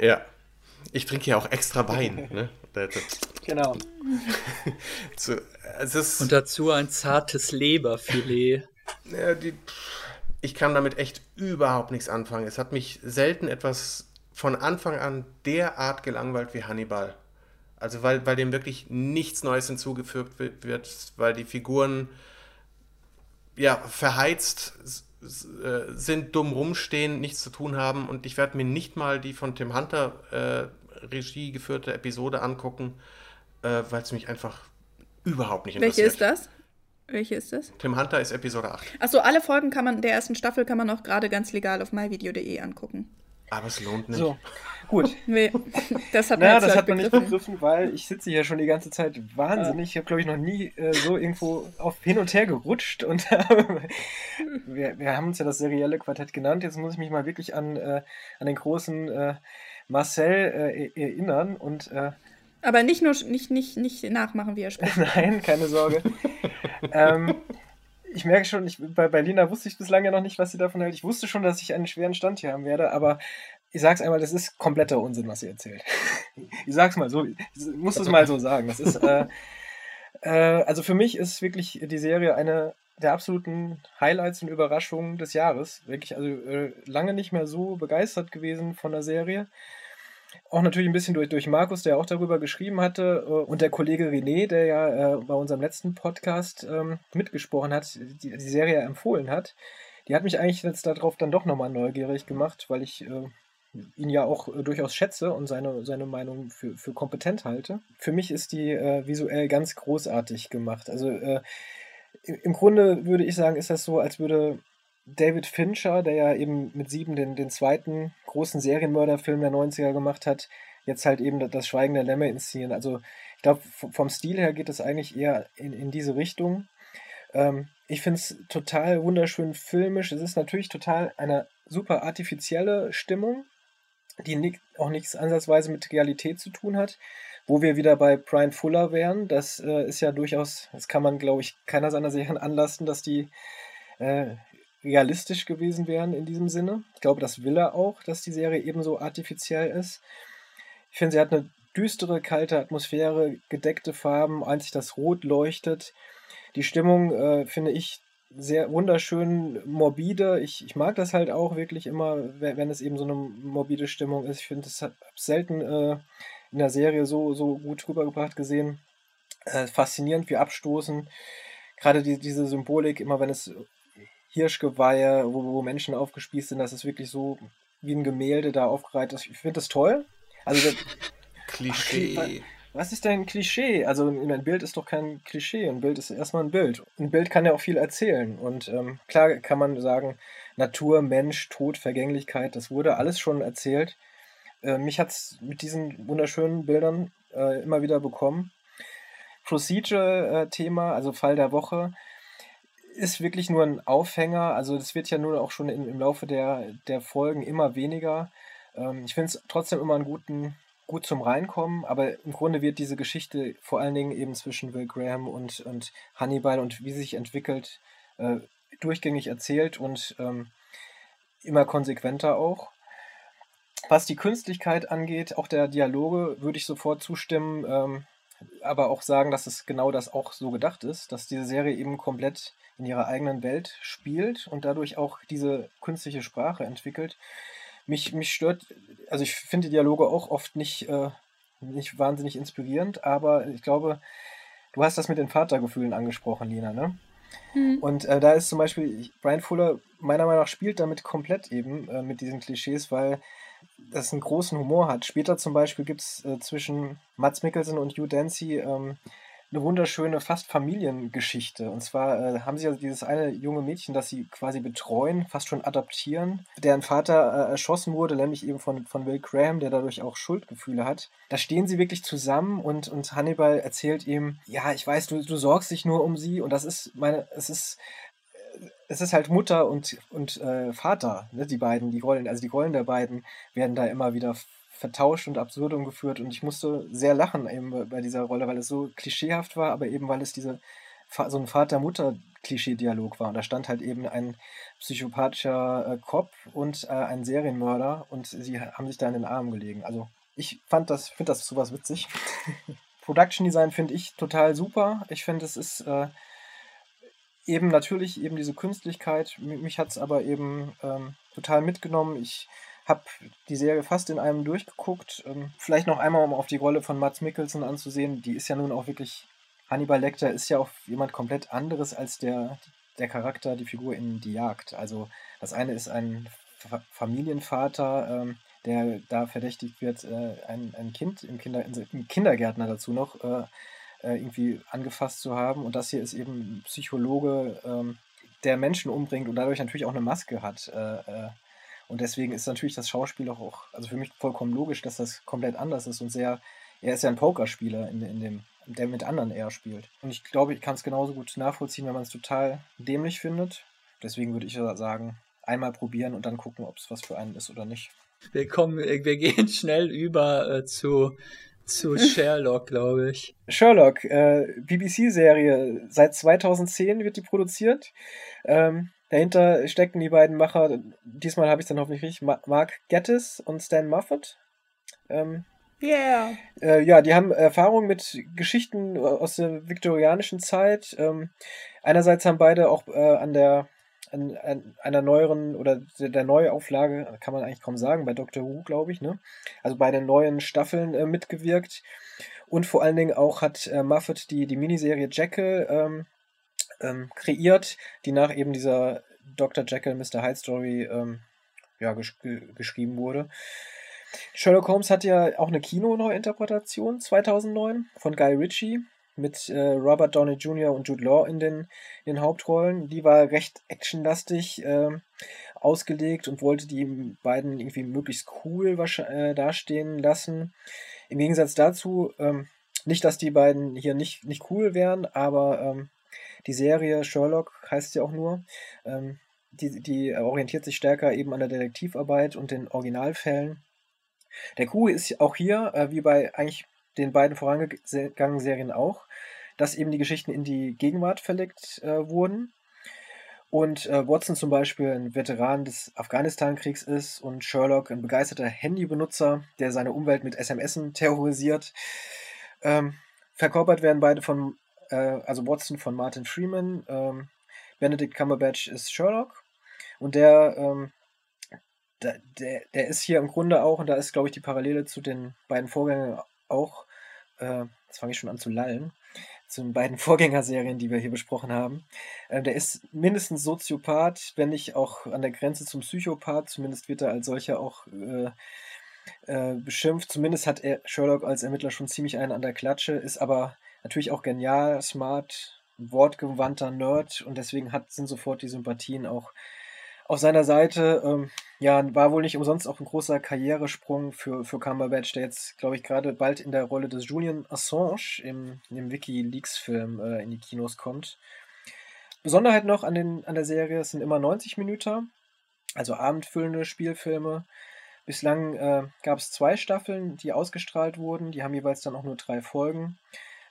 Ja. Ich trinke ja auch extra Wein. ne? genau. so, Und dazu ein zartes Leberfilet. Ja, die, ich kann damit echt überhaupt nichts anfangen. Es hat mich selten etwas von Anfang an derart gelangweilt wie Hannibal. Also weil, weil dem wirklich nichts Neues hinzugefügt wird, weil die Figuren ja, verheizt äh, sind, dumm rumstehen, nichts zu tun haben und ich werde mir nicht mal die von Tim Hunter äh, Regie geführte Episode angucken, äh, weil es mich einfach überhaupt nicht interessiert. Welche ist das? Welche ist das? Tim Hunter ist Episode 8. Achso, alle Folgen kann man der ersten Staffel kann man auch gerade ganz legal auf myvideo.de angucken. Aber es lohnt nicht. So, gut. Nee, das hat, naja, das hat man nicht begriffen, weil ich sitze hier schon die ganze Zeit wahnsinnig. Ich habe, glaube ich, noch nie äh, so irgendwo auf hin und her gerutscht. Und wir, wir, haben uns ja das serielle Quartett genannt. Jetzt muss ich mich mal wirklich an, äh, an den großen äh, Marcel äh, erinnern. Und, äh, Aber nicht nur nicht, nicht, nicht nachmachen, wie er spricht. Nein, keine Sorge. ähm, ich merke schon, ich, bei Berliner wusste ich bislang ja noch nicht, was sie davon hält. Ich wusste schon, dass ich einen schweren Stand hier haben werde, aber ich sag's einmal, das ist kompletter Unsinn, was sie erzählt. ich sag's mal so, ich muss es mal so sagen. Das ist, äh, äh, also für mich ist wirklich die Serie eine der absoluten Highlights und Überraschungen des Jahres. Wirklich, also äh, lange nicht mehr so begeistert gewesen von der Serie. Auch natürlich ein bisschen durch, durch Markus, der auch darüber geschrieben hatte, äh, und der Kollege René, der ja äh, bei unserem letzten Podcast ähm, mitgesprochen hat, die, die Serie empfohlen hat. Die hat mich eigentlich jetzt darauf dann doch nochmal neugierig gemacht, weil ich äh, ihn ja auch durchaus schätze und seine, seine Meinung für, für kompetent halte. Für mich ist die visuell ganz großartig gemacht. Also im Grunde würde ich sagen, ist das so, als würde David Fincher, der ja eben mit sieben den, den zweiten großen Serienmörderfilm der 90er gemacht hat, jetzt halt eben das Schweigen der Lämme inszenieren. Also ich glaube, vom Stil her geht es eigentlich eher in, in diese Richtung. Ähm, ich finde es total wunderschön filmisch. Es ist natürlich total eine super artifizielle Stimmung, die nicht, auch nichts ansatzweise mit Realität zu tun hat. Wo wir wieder bei Brian Fuller wären, das äh, ist ja durchaus, das kann man, glaube ich, keiner seiner Serien anlasten, dass die äh, realistisch gewesen wären in diesem Sinne. Ich glaube, das will er auch, dass die Serie ebenso artifiziell ist. Ich finde, sie hat eine düstere, kalte Atmosphäre, gedeckte Farben, einzig das Rot leuchtet. Die Stimmung äh, finde ich sehr wunderschön morbide. Ich, ich mag das halt auch wirklich immer, wenn es eben so eine morbide Stimmung ist. Ich finde, das hat selten äh, in der Serie so, so gut rübergebracht gesehen. Äh, faszinierend wie abstoßen. Gerade die, diese Symbolik, immer wenn es Hirschgeweihe, wo, wo Menschen aufgespießt sind, das ist wirklich so wie ein Gemälde da aufgereiht. Ich finde das toll. Also Klischee. Ach, was ist denn ein Klischee? Also ein Bild ist doch kein Klischee. Ein Bild ist erstmal ein Bild. Ein Bild kann ja auch viel erzählen. Und ähm, klar kann man sagen, Natur, Mensch, Tod, Vergänglichkeit, das wurde alles schon erzählt. Äh, mich hat es mit diesen wunderschönen Bildern äh, immer wieder bekommen. Procedure-Thema, also Fall der Woche, ist wirklich nur ein Aufhänger. Also das wird ja nur auch schon im, im Laufe der, der Folgen immer weniger. Ähm, ich finde es trotzdem immer einen guten gut zum Reinkommen, aber im Grunde wird diese Geschichte vor allen Dingen eben zwischen Will Graham und, und Hannibal und wie sie sich entwickelt, äh, durchgängig erzählt und ähm, immer konsequenter auch. Was die Künstlichkeit angeht, auch der Dialoge, würde ich sofort zustimmen. Ähm, aber auch sagen, dass es genau das auch so gedacht ist, dass diese Serie eben komplett in ihrer eigenen Welt spielt und dadurch auch diese künstliche Sprache entwickelt. Mich, mich stört, also ich finde die Dialoge auch oft nicht, äh, nicht wahnsinnig inspirierend, aber ich glaube, du hast das mit den Vatergefühlen angesprochen, Lina, ne? Mhm. Und äh, da ist zum Beispiel, Brian Fuller meiner Meinung nach spielt damit komplett eben äh, mit diesen Klischees, weil das einen großen Humor hat. Später zum Beispiel gibt es äh, zwischen Mats Mikkelsen und Hugh Dancy ähm, eine wunderschöne, fast Familiengeschichte. Und zwar äh, haben sie ja dieses eine junge Mädchen, das sie quasi betreuen, fast schon adoptieren, deren Vater äh, erschossen wurde, nämlich eben von, von Will Graham, der dadurch auch Schuldgefühle hat. Da stehen sie wirklich zusammen und, und Hannibal erzählt ihm, ja, ich weiß, du, du sorgst dich nur um sie und das ist meine, es ist es ist halt Mutter und, und äh, Vater, ne, die beiden, die Rollen, also die Rollen der beiden werden da immer wieder vertauscht und absurdum geführt und ich musste sehr lachen eben bei dieser Rolle, weil es so klischeehaft war, aber eben weil es diese so ein Vater-Mutter-Klischee-Dialog war und da stand halt eben ein psychopathischer äh, Cop und äh, ein Serienmörder und sie haben sich da in den Armen gelegen. Also ich fand das, finde das sowas witzig. Production Design finde ich total super. Ich finde, es ist äh, eben natürlich eben diese Künstlichkeit. Mich hat es aber eben ähm, total mitgenommen. Ich habe die Serie fast in einem durchgeguckt. Ähm, vielleicht noch einmal, um auf die Rolle von Mats Mikkelsen anzusehen. Die ist ja nun auch wirklich. Hannibal Lecter ist ja auch jemand komplett anderes als der, der Charakter, die Figur in Die Jagd. Also das eine ist ein Familienvater, ähm, der da verdächtigt wird, äh, ein, ein Kind im, Kinder, im Kindergärtner dazu noch äh, äh, irgendwie angefasst zu haben. Und das hier ist eben ein Psychologe, ähm, der Menschen umbringt und dadurch natürlich auch eine Maske hat. Äh, äh, und deswegen ist natürlich das Schauspiel auch, auch, also für mich vollkommen logisch, dass das komplett anders ist und sehr, er ist ja ein Pokerspieler in, in dem, der mit anderen eher spielt. Und ich glaube, ich kann es genauso gut nachvollziehen, wenn man es total dämlich findet. Deswegen würde ich sagen, einmal probieren und dann gucken, ob es was für einen ist oder nicht. Wir kommen, wir gehen schnell über äh, zu zu Sherlock, glaube ich. Sherlock, äh, BBC-Serie. Seit 2010 wird die produziert. Ähm, dahinter stecken die beiden Macher, diesmal habe ich dann hoffentlich richtig, Mark Gettis und Stan Moffat. Ähm, yeah. Äh, ja, die haben Erfahrung mit Geschichten aus der viktorianischen Zeit. Ähm, einerseits haben beide auch äh, an der an, an einer neueren oder der, der Neuauflage, kann man eigentlich kaum sagen, bei Doctor Who, glaube ich, ne? Also bei den neuen Staffeln äh, mitgewirkt. Und vor allen Dingen auch hat äh, Muffet die, die Miniserie Jekyll ähm, ähm, kreiert, die nach eben dieser Dr. Jekyll, Mr. Hyde Story ähm, ja, gesch geschrieben wurde. Sherlock Holmes hat ja auch eine Kino-Neuinterpretation 2009 von Guy Ritchie mit äh, Robert Downey Jr. und Jude Law in den, in den Hauptrollen. Die war recht actionlastig äh, ausgelegt und wollte die beiden irgendwie möglichst cool äh, dastehen lassen. Im Gegensatz dazu, ähm, nicht, dass die beiden hier nicht, nicht cool wären, aber ähm, die Serie Sherlock heißt ja auch nur, ähm, die, die orientiert sich stärker eben an der Detektivarbeit und den Originalfällen. Der Coup ist auch hier, äh, wie bei eigentlich den beiden vorangegangenen Serien auch, dass eben die Geschichten in die Gegenwart verlegt äh, wurden. Und äh, Watson zum Beispiel ein Veteran des Afghanistan-Kriegs ist und Sherlock ein begeisterter Handybenutzer, der seine Umwelt mit SMS terrorisiert. Ähm, verkörpert werden beide von, äh, also Watson von Martin Freeman, ähm, Benedict Cumberbatch ist Sherlock und der, ähm, der, der, der ist hier im Grunde auch, und da ist, glaube ich, die Parallele zu den beiden Vorgängern auch, äh, jetzt fange ich schon an zu lallen, zu den beiden Vorgängerserien, die wir hier besprochen haben. Äh, der ist mindestens Soziopath, wenn nicht auch an der Grenze zum Psychopath. Zumindest wird er als solcher auch äh, äh, beschimpft. Zumindest hat er Sherlock als Ermittler schon ziemlich einen an der Klatsche, ist aber natürlich auch genial, smart, wortgewandter Nerd und deswegen hat, sind sofort die Sympathien auch auf seiner Seite. Ähm, ja, war wohl nicht umsonst auch ein großer Karrieresprung für, für Cumberbatch, der jetzt, glaube ich, gerade bald in der Rolle des Julian Assange im, im Wikileaks-Film äh, in die Kinos kommt. Besonderheit noch an, den, an der Serie, es sind immer 90 Minuten, also abendfüllende Spielfilme. Bislang äh, gab es zwei Staffeln, die ausgestrahlt wurden. Die haben jeweils dann auch nur drei Folgen.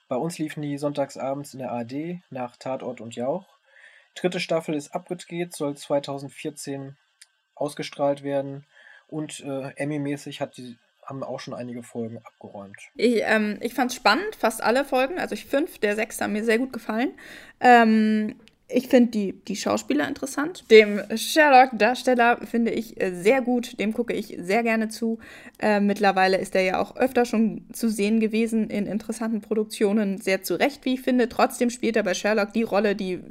Bei uns liefen die sonntagsabends in der AD nach Tatort und Jauch. Dritte Staffel ist abgedreht, soll 2014 ausgestrahlt werden und äh, Emmy-mäßig hat, haben auch schon einige Folgen abgeräumt. Ich, ähm, ich fand es spannend, fast alle Folgen. Also ich fünf der sechs haben mir sehr gut gefallen. Ähm, ich finde die, die Schauspieler interessant. Dem Sherlock-Darsteller finde ich äh, sehr gut. Dem gucke ich sehr gerne zu. Äh, mittlerweile ist er ja auch öfter schon zu sehen gewesen in interessanten Produktionen. Sehr zu Recht, wie ich finde. Trotzdem spielt er bei Sherlock die Rolle, die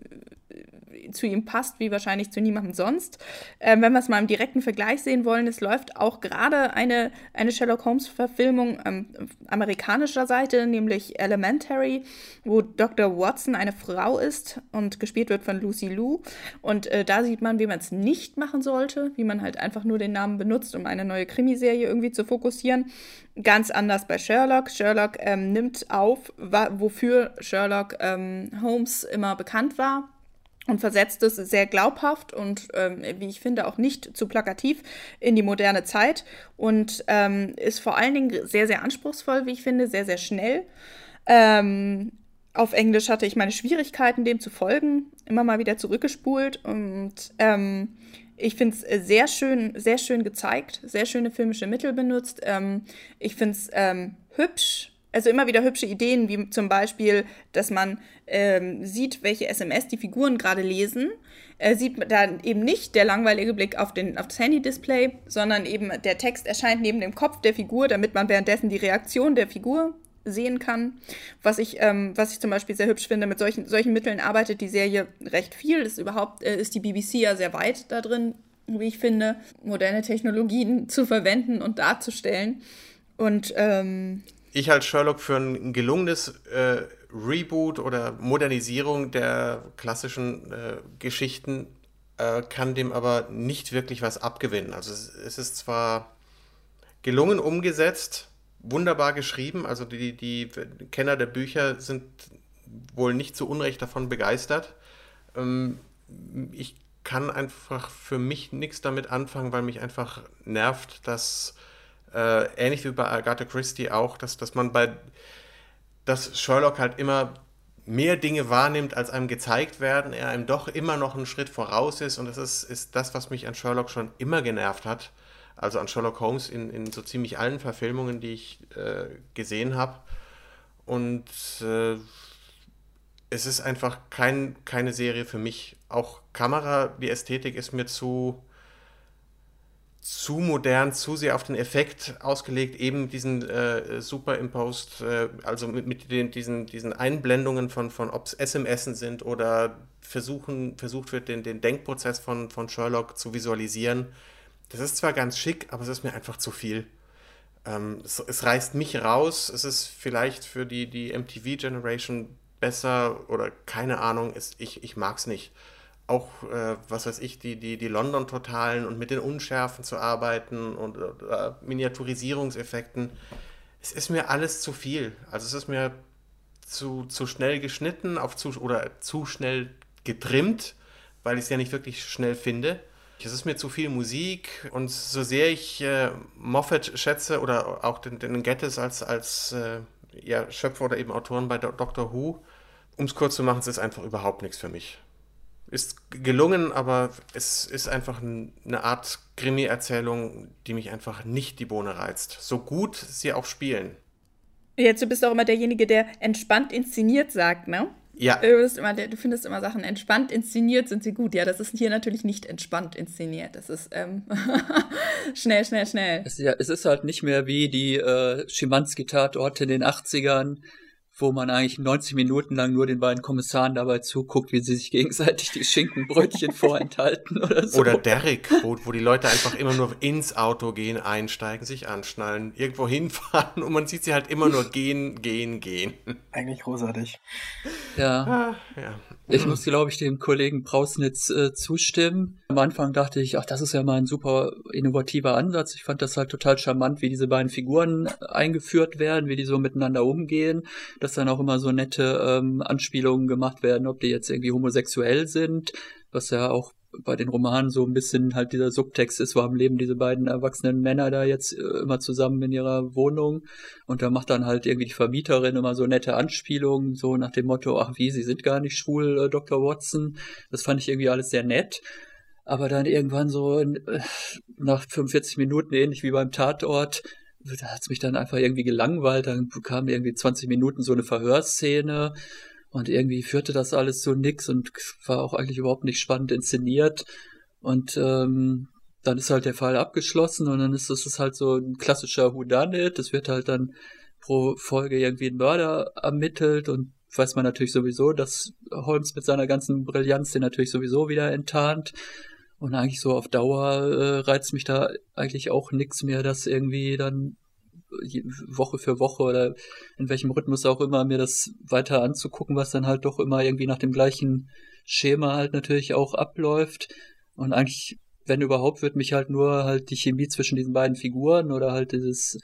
zu ihm passt, wie wahrscheinlich zu niemandem sonst. Ähm, wenn wir es mal im direkten Vergleich sehen wollen, es läuft auch gerade eine, eine Sherlock Holmes-Verfilmung ähm, amerikanischer Seite, nämlich Elementary, wo Dr. Watson eine Frau ist und gespielt wird von Lucy Liu. Und äh, da sieht man, wie man es nicht machen sollte, wie man halt einfach nur den Namen benutzt, um eine neue Krimiserie irgendwie zu fokussieren. Ganz anders bei Sherlock. Sherlock ähm, nimmt auf, wofür Sherlock ähm, Holmes immer bekannt war und versetzt es sehr glaubhaft und, ähm, wie ich finde, auch nicht zu plakativ in die moderne Zeit und ähm, ist vor allen Dingen sehr, sehr anspruchsvoll, wie ich finde, sehr, sehr schnell. Ähm, auf Englisch hatte ich meine Schwierigkeiten, dem zu folgen, immer mal wieder zurückgespult und ähm, ich finde es sehr schön, sehr schön gezeigt, sehr schöne filmische Mittel benutzt. Ähm, ich finde es ähm, hübsch, also immer wieder hübsche Ideen, wie zum Beispiel, dass man ähm, sieht, welche SMS die Figuren gerade lesen. Äh, sieht dann eben nicht der langweilige Blick auf, den, auf das Handy-Display, sondern eben der Text erscheint neben dem Kopf der Figur, damit man währenddessen die Reaktion der Figur sehen kann. Was ich, ähm, was ich zum Beispiel sehr hübsch finde, mit solchen, solchen Mitteln arbeitet die Serie recht viel. Das ist überhaupt, äh, ist die BBC ja sehr weit da drin, wie ich finde, moderne Technologien zu verwenden und darzustellen. Und ähm, ich halte Sherlock für ein gelungenes äh, Reboot oder Modernisierung der klassischen äh, Geschichten, äh, kann dem aber nicht wirklich was abgewinnen. Also es, es, ist zwar gelungen umgesetzt, wunderbar geschrieben, also die, die Kenner der Bücher sind wohl nicht zu Unrecht davon begeistert. Ähm, ich kann einfach für mich nichts damit anfangen, weil mich einfach nervt, dass äh, ähnlich wie bei Agatha Christie auch, dass, dass man bei, dass Sherlock halt immer mehr Dinge wahrnimmt, als einem gezeigt werden, er einem doch immer noch einen Schritt voraus ist und das ist, ist das, was mich an Sherlock schon immer genervt hat. Also an Sherlock Holmes in, in so ziemlich allen Verfilmungen, die ich äh, gesehen habe. Und äh, es ist einfach kein, keine Serie für mich. Auch Kamera, die Ästhetik ist mir zu, zu modern, zu sehr auf den Effekt ausgelegt, eben diesen äh, Superimposed, äh, also mit, mit den, diesen, diesen Einblendungen von, von ob es SMS sind oder versuchen, versucht wird, den, den Denkprozess von, von Sherlock zu visualisieren. Das ist zwar ganz schick, aber es ist mir einfach zu viel. Ähm, es, es, reißt mich raus, es ist vielleicht für die, die MTV-Generation besser oder keine Ahnung, es, ich, ich mag es nicht auch, äh, was weiß ich, die, die, die London-Totalen und mit den Unschärfen zu arbeiten und äh, Miniaturisierungseffekten. Es ist mir alles zu viel. Also es ist mir zu, zu schnell geschnitten auf zu, oder zu schnell getrimmt, weil ich es ja nicht wirklich schnell finde. Es ist mir zu viel Musik und so sehr ich äh, Moffat schätze oder auch den, den Gettys als, als äh, ja, Schöpfer oder eben Autoren bei Do Doctor Who, um es kurz zu machen, es ist einfach überhaupt nichts für mich ist gelungen, aber es ist einfach eine Art Krimi-Erzählung, die mich einfach nicht die Bohne reizt. So gut sie auch spielen. Jetzt, du bist auch immer derjenige, der entspannt inszeniert sagt, ne? Ja. Du, immer, du, findest immer Sachen entspannt inszeniert, sind sie gut. Ja, das ist hier natürlich nicht entspannt inszeniert. Das ist ähm, schnell, schnell, schnell. Es, ja, es ist halt nicht mehr wie die äh, Schimanski-Tatorte in den 80ern, wo man eigentlich 90 Minuten lang nur den beiden Kommissaren dabei zuguckt, wie sie sich gegenseitig die Schinkenbrötchen vorenthalten oder so. Oder Derrick, wo, wo die Leute einfach immer nur ins Auto gehen, einsteigen, sich anschnallen, irgendwo hinfahren und man sieht sie halt immer nur gehen, gehen, gehen. Eigentlich großartig. Ja. Ah, ja. Ich muss, glaube ich, dem Kollegen Brausnitz äh, zustimmen. Am Anfang dachte ich, ach, das ist ja mal ein super innovativer Ansatz. Ich fand das halt total charmant, wie diese beiden Figuren eingeführt werden, wie die so miteinander umgehen, dass dann auch immer so nette ähm, Anspielungen gemacht werden, ob die jetzt irgendwie homosexuell sind, was ja auch bei den Romanen so ein bisschen halt dieser Subtext ist, warum leben diese beiden erwachsenen Männer da jetzt äh, immer zusammen in ihrer Wohnung und da macht dann halt irgendwie die Vermieterin immer so nette Anspielungen, so nach dem Motto, ach wie, sie sind gar nicht schwul, äh, Dr. Watson. Das fand ich irgendwie alles sehr nett. Aber dann irgendwann so äh, nach 45 Minuten, ähnlich wie beim Tatort, da hat's mich dann einfach irgendwie gelangweilt. Dann kam irgendwie 20 Minuten so eine Verhörszene und irgendwie führte das alles zu nix und war auch eigentlich überhaupt nicht spannend inszeniert. Und ähm, dann ist halt der Fall abgeschlossen und dann ist es halt so ein klassischer Whodunit. Es wird halt dann pro Folge irgendwie ein Mörder ermittelt und weiß man natürlich sowieso, dass Holmes mit seiner ganzen Brillanz den natürlich sowieso wieder enttarnt. Und eigentlich so auf Dauer äh, reizt mich da eigentlich auch nichts mehr, das irgendwie dann Woche für Woche oder in welchem Rhythmus auch immer mir das weiter anzugucken, was dann halt doch immer irgendwie nach dem gleichen Schema halt natürlich auch abläuft. Und eigentlich, wenn überhaupt, wird mich halt nur halt die Chemie zwischen diesen beiden Figuren oder halt dieses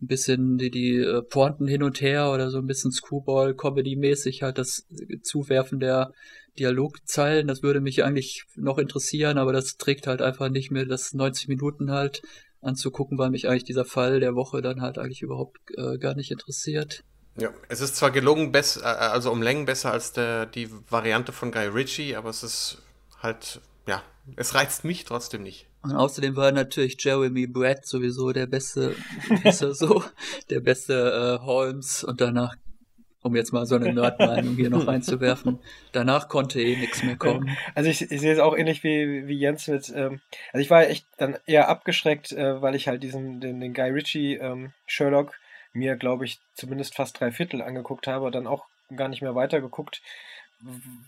ein bisschen die, die äh, Pointen hin und her oder so ein bisschen Screwball-Comedy-mäßig halt das Zuwerfen der Dialogzeilen, das würde mich eigentlich noch interessieren, aber das trägt halt einfach nicht mehr das 90 Minuten halt anzugucken, weil mich eigentlich dieser Fall der Woche dann halt eigentlich überhaupt äh, gar nicht interessiert. Ja, es ist zwar gelungen, bess, äh, also um Längen besser als der, die Variante von Guy Ritchie, aber es ist halt, ja, es reizt mich trotzdem nicht. Und außerdem war natürlich Jeremy Brett sowieso der beste, ist er so, der beste äh, Holmes und danach, um jetzt mal so eine Nerdmeinung hier noch reinzuwerfen, danach konnte eh nichts mehr kommen. Also ich, ich sehe es auch ähnlich wie, wie Jens mit, ähm, also ich war echt dann eher abgeschreckt, äh, weil ich halt diesen, den, den Guy Ritchie ähm, Sherlock mir, glaube ich, zumindest fast drei Viertel angeguckt habe, dann auch gar nicht mehr weitergeguckt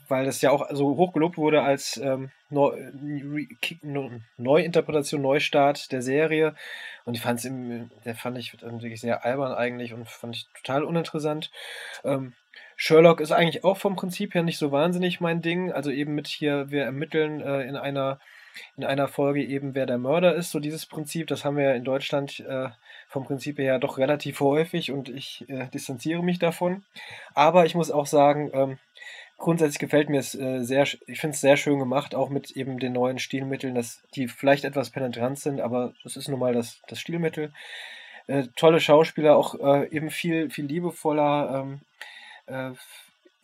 weil das ja auch so hoch gelobt wurde als ähm, Neu Neuinterpretation, Neustart der Serie. Und ich fand es der fand ich wirklich sehr albern eigentlich und fand ich total uninteressant. Ähm, Sherlock ist eigentlich auch vom Prinzip her nicht so wahnsinnig mein Ding. Also eben mit hier, wir ermitteln äh, in einer in einer Folge eben, wer der Mörder ist. So dieses Prinzip, das haben wir ja in Deutschland äh, vom Prinzip her doch relativ häufig und ich äh, distanziere mich davon. Aber ich muss auch sagen, ähm, grundsätzlich gefällt mir es äh, sehr, ich finde es sehr schön gemacht, auch mit eben den neuen Stilmitteln, dass die vielleicht etwas penetrant sind, aber das ist nun mal das, das Stilmittel. Äh, tolle Schauspieler, auch äh, eben viel, viel liebevoller ähm, äh,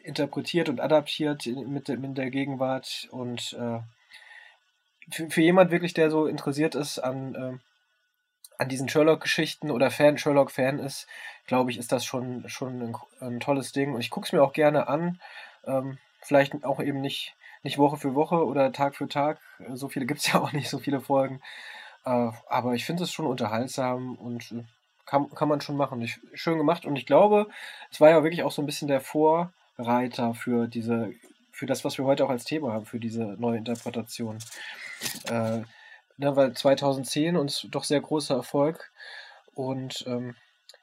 interpretiert und adaptiert mit, de, mit der Gegenwart und äh, für, für jemand wirklich, der so interessiert ist an, ähm, an diesen Sherlock-Geschichten oder Fan, Sherlock-Fan ist, glaube ich, ist das schon, schon ein, ein tolles Ding. Und ich gucke es mir auch gerne an. Ähm, vielleicht auch eben nicht, nicht Woche für Woche oder Tag für Tag. So viele gibt es ja auch nicht, so viele Folgen. Äh, aber ich finde es schon unterhaltsam und äh, kann, kann man schon machen. Ich, schön gemacht und ich glaube, es war ja wirklich auch so ein bisschen der Vorreiter für diese, für das, was wir heute auch als Thema haben, für diese neue Interpretation. Äh, ne, weil 2010 uns doch sehr großer Erfolg und ähm,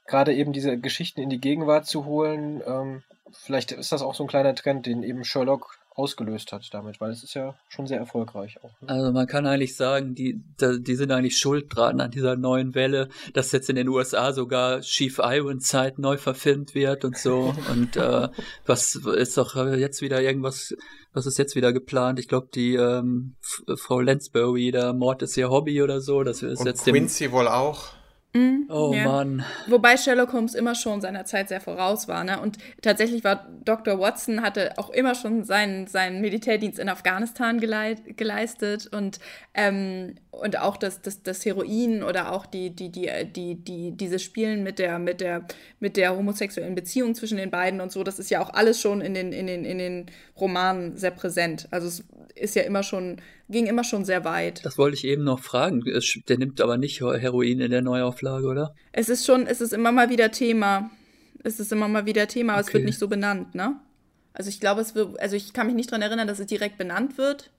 gerade eben diese Geschichten in die Gegenwart zu holen, ähm, vielleicht ist das auch so ein kleiner Trend, den eben Sherlock ausgelöst hat damit, weil es ist ja schon sehr erfolgreich auch. Ne? Also man kann eigentlich sagen, die, die sind eigentlich schuld dran an dieser neuen Welle, dass jetzt in den USA sogar Chief Ironside neu verfilmt wird und so. und äh, was ist doch jetzt wieder irgendwas, was ist jetzt wieder geplant? Ich glaube, die ähm, Frau Lansbury, der Mord ist ihr Hobby oder so. Das ist und jetzt Quincy dem, wohl auch. Mhm, oh ja. Mann. Wobei Sherlock Holmes immer schon seiner Zeit sehr voraus war. Ne? Und tatsächlich war Dr. Watson, hatte auch immer schon seinen, seinen Militärdienst in Afghanistan geleit, geleistet und, ähm, und auch das, das, das Heroin oder auch die, die, die, die, die, diese Spielen mit der, mit, der, mit der homosexuellen Beziehung zwischen den beiden und so, das ist ja auch alles schon in den, in den, in den Romanen sehr präsent. Also es ist ja immer schon, ging immer schon sehr weit. Das wollte ich eben noch fragen. Der nimmt aber nicht Heroin in der Neuauflage, oder? Es ist schon, es ist immer mal wieder Thema. Es ist immer mal wieder Thema, aber okay. es wird nicht so benannt, ne? Also ich glaube, es wird, also ich kann mich nicht daran erinnern, dass es direkt benannt wird.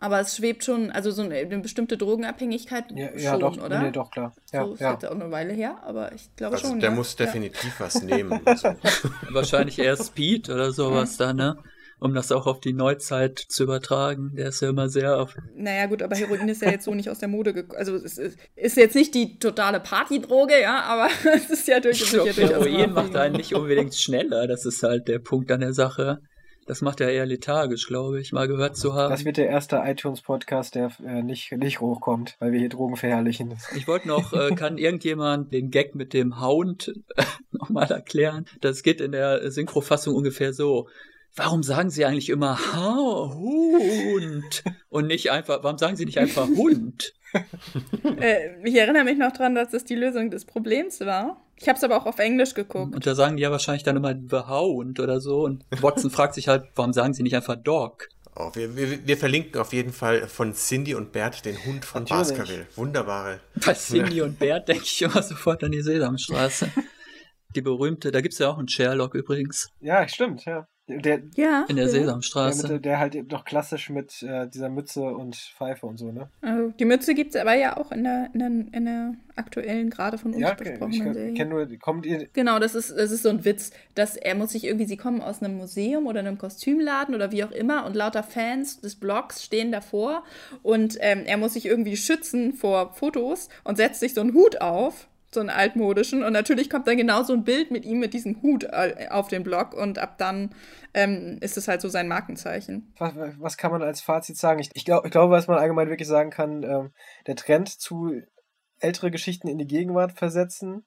Aber es schwebt schon, also so eine, eine bestimmte Drogenabhängigkeit ja, schon, ja, doch, oder? Nee, doch, klar. Ja, so, ist ja. auch eine Weile her, aber ich glaube also schon. Der ja. muss definitiv was nehmen. Also. Wahrscheinlich eher Speed oder sowas da, ne? Um das auch auf die Neuzeit zu übertragen. Der ist ja immer sehr auf. Naja, gut, aber Heroin ist ja jetzt so nicht aus der Mode gekommen. Also, es ist, ist, jetzt nicht die totale Partydroge, ja, aber es ist ja durchaus. Glaub, Heroin macht einen nicht unbedingt schneller. Das ist halt der Punkt an der Sache. Das macht er eher lethargisch, glaube ich, mal gehört zu haben. Das wird der erste iTunes-Podcast, der äh, nicht, nicht hochkommt, weil wir hier Drogen verherrlichen. Ich wollte noch, äh, kann irgendjemand den Gag mit dem Hound äh, nochmal erklären? Das geht in der Synchrofassung ungefähr so warum sagen Sie eigentlich immer ha, Hund und nicht einfach, warum sagen Sie nicht einfach Hund? äh, ich erinnere mich noch dran, dass das die Lösung des Problems war. Ich habe es aber auch auf Englisch geguckt. Und da sagen die ja wahrscheinlich dann immer The Hound oder so. Und Watson fragt sich halt, warum sagen sie nicht einfach Dog? Oh, wir, wir, wir, verlinken auf jeden Fall von Cindy und Bert den Hund von Natürlich. Baskerville. Wunderbare. Bei Cindy und Bert denke ich immer sofort an die Sesamstraße. die berühmte, da gibt es ja auch einen Sherlock übrigens. Ja, stimmt, ja. Der, ja, in der. Sesamstraße. Der, der, halt doch klassisch mit äh, dieser Mütze und Pfeife und so, ne? Also die Mütze gibt es aber ja auch in der, in der, in der aktuellen, gerade von uns ja, besprochenen Serie. Kenn nur, kommt ihr genau, das ist, das ist so ein Witz, dass er muss sich irgendwie, sie kommen aus einem Museum oder einem Kostümladen oder wie auch immer und lauter Fans des Blogs stehen davor und ähm, er muss sich irgendwie schützen vor Fotos und setzt sich so einen Hut auf so einen altmodischen. Und natürlich kommt dann genau so ein Bild mit ihm mit diesem Hut äh, auf den Blog und ab dann ähm, ist es halt so sein Markenzeichen. Was, was kann man als Fazit sagen? Ich, ich, glaub, glaube, was man allgemein wirklich sagen kann, ähm, der Trend zu ältere Geschichten in die Gegenwart versetzen.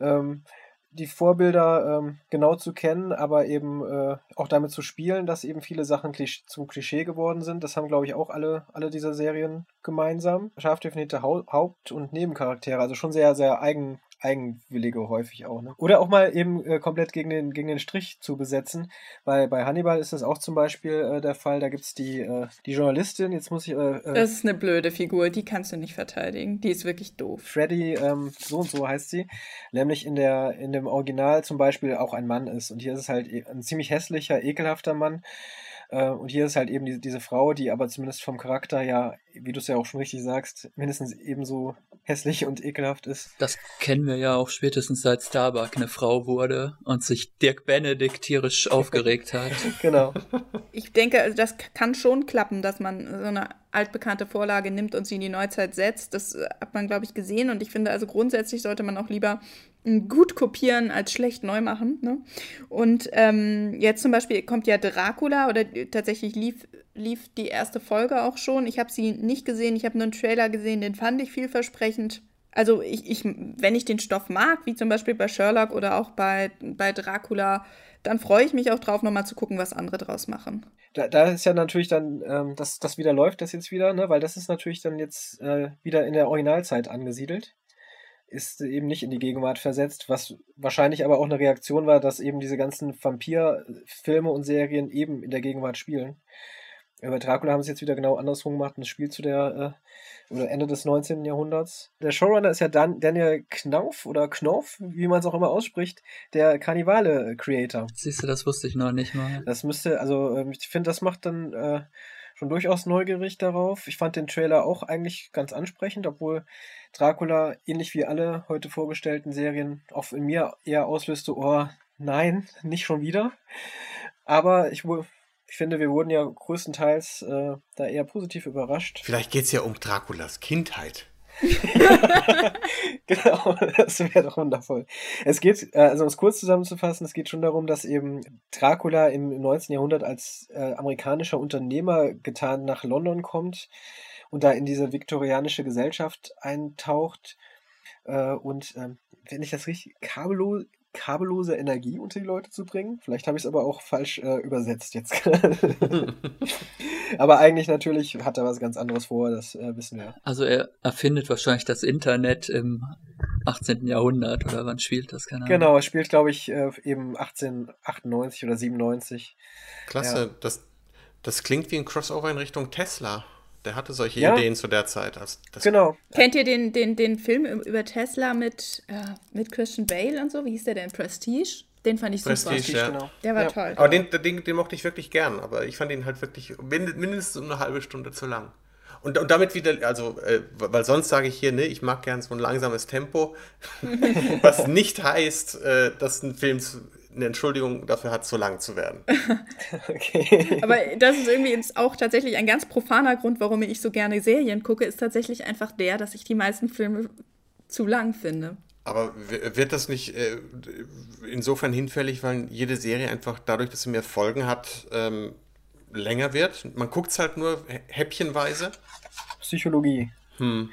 Ähm, die Vorbilder ähm, genau zu kennen, aber eben äh, auch damit zu spielen, dass eben viele Sachen klisch zum Klischee geworden sind. Das haben, glaube ich, auch alle, alle dieser Serien gemeinsam. Scharf definierte Haupt- und Nebencharaktere, also schon sehr, sehr eigen, Eigenwillige häufig auch. Ne? Oder auch mal eben äh, komplett gegen den, gegen den Strich zu besetzen. Bei, bei Hannibal ist das auch zum Beispiel äh, der Fall. Da gibt es die, äh, die Journalistin, jetzt muss ich. Äh, äh, das ist eine blöde Figur, die kannst du nicht verteidigen. Die ist wirklich doof. Freddy, ähm, so und so heißt sie. Nämlich in, der, in dem Original zum Beispiel auch ein Mann ist. Und hier ist es halt e, ein ziemlich hässlicher, ekelhafter Mann. Äh, und hier ist halt eben die, diese Frau, die aber zumindest vom Charakter ja, wie du es ja auch schon richtig sagst, mindestens ebenso hässlich und ekelhaft ist. Das kennen wir ja auch spätestens seit Starbuck eine Frau wurde und sich Dirk Benedikt tierisch aufgeregt hat. Genau. Ich denke, also das kann schon klappen, dass man so eine altbekannte Vorlage nimmt und sie in die Neuzeit setzt. Das hat man, glaube ich, gesehen. Und ich finde, also grundsätzlich sollte man auch lieber gut kopieren als schlecht neu machen. Ne? Und ähm, jetzt zum Beispiel kommt ja Dracula oder tatsächlich lief, lief die erste Folge auch schon. Ich habe sie nicht gesehen, ich habe nur einen Trailer gesehen, den fand ich vielversprechend. Also ich, ich, wenn ich den Stoff mag, wie zum Beispiel bei Sherlock oder auch bei, bei Dracula, dann freue ich mich auch drauf, nochmal zu gucken, was andere draus machen. Da, da ist ja natürlich dann, ähm, dass das wieder läuft, das jetzt wieder, ne? weil das ist natürlich dann jetzt äh, wieder in der Originalzeit angesiedelt. Ist eben nicht in die Gegenwart versetzt, was wahrscheinlich aber auch eine Reaktion war, dass eben diese ganzen Vampir-Filme und Serien eben in der Gegenwart spielen. Bei Dracula haben sie es jetzt wieder genau andersrum gemacht es spielt zu der äh, oder Ende des 19. Jahrhunderts. Der Showrunner ist ja Dan Daniel Knauf oder Knauf, wie man es auch immer ausspricht, der Karnivale-Creator. Siehst du, das wusste ich noch nicht mal. Das müsste, also ähm, ich finde, das macht dann äh, schon durchaus neugierig darauf. Ich fand den Trailer auch eigentlich ganz ansprechend, obwohl Dracula, ähnlich wie alle heute vorgestellten Serien, auch in mir eher auslöste, oh, nein, nicht schon wieder. Aber ich ich finde, wir wurden ja größtenteils äh, da eher positiv überrascht. Vielleicht geht es ja um Draculas Kindheit. genau, das wäre doch wundervoll. Es geht, äh, also um es kurz zusammenzufassen, es geht schon darum, dass eben Dracula im 19. Jahrhundert als äh, amerikanischer Unternehmer getan nach London kommt und da in diese viktorianische Gesellschaft eintaucht äh, und, ähm, wenn ich das richtig, kabellos, kabellose Energie unter die Leute zu bringen. Vielleicht habe ich es aber auch falsch äh, übersetzt jetzt. aber eigentlich natürlich hat er was ganz anderes vor, das äh, wissen wir. Also er erfindet wahrscheinlich das Internet im 18. Jahrhundert oder wann spielt das? Keine Ahnung. Genau, er spielt glaube ich äh, eben 1898 oder 97. Klasse, ja. das, das klingt wie ein Crossover in Richtung Tesla. Der hatte solche ja. Ideen zu der Zeit. Also genau. Kennt ihr den, den, den Film über Tesla mit, äh, mit Christian Bale und so? Wie hieß der denn? Prestige? Den fand ich Prestige, super. Ja. Genau. Der war ja. toll. Aber den, den, den, mochte ich wirklich gern. Aber ich fand ihn halt wirklich mindestens eine halbe Stunde zu lang. Und, und damit wieder, also, äh, weil sonst sage ich hier, ne, ich mag gern so ein langsames Tempo, was nicht heißt, äh, dass ein Film eine Entschuldigung dafür hat, so lang zu werden. okay. Aber das ist irgendwie auch tatsächlich ein ganz profaner Grund, warum ich so gerne Serien gucke, ist tatsächlich einfach der, dass ich die meisten Filme zu lang finde. Aber wird das nicht äh, insofern hinfällig, weil jede Serie einfach dadurch, dass sie mehr Folgen hat, ähm, länger wird? Man guckt es halt nur häppchenweise. Psychologie. Hm.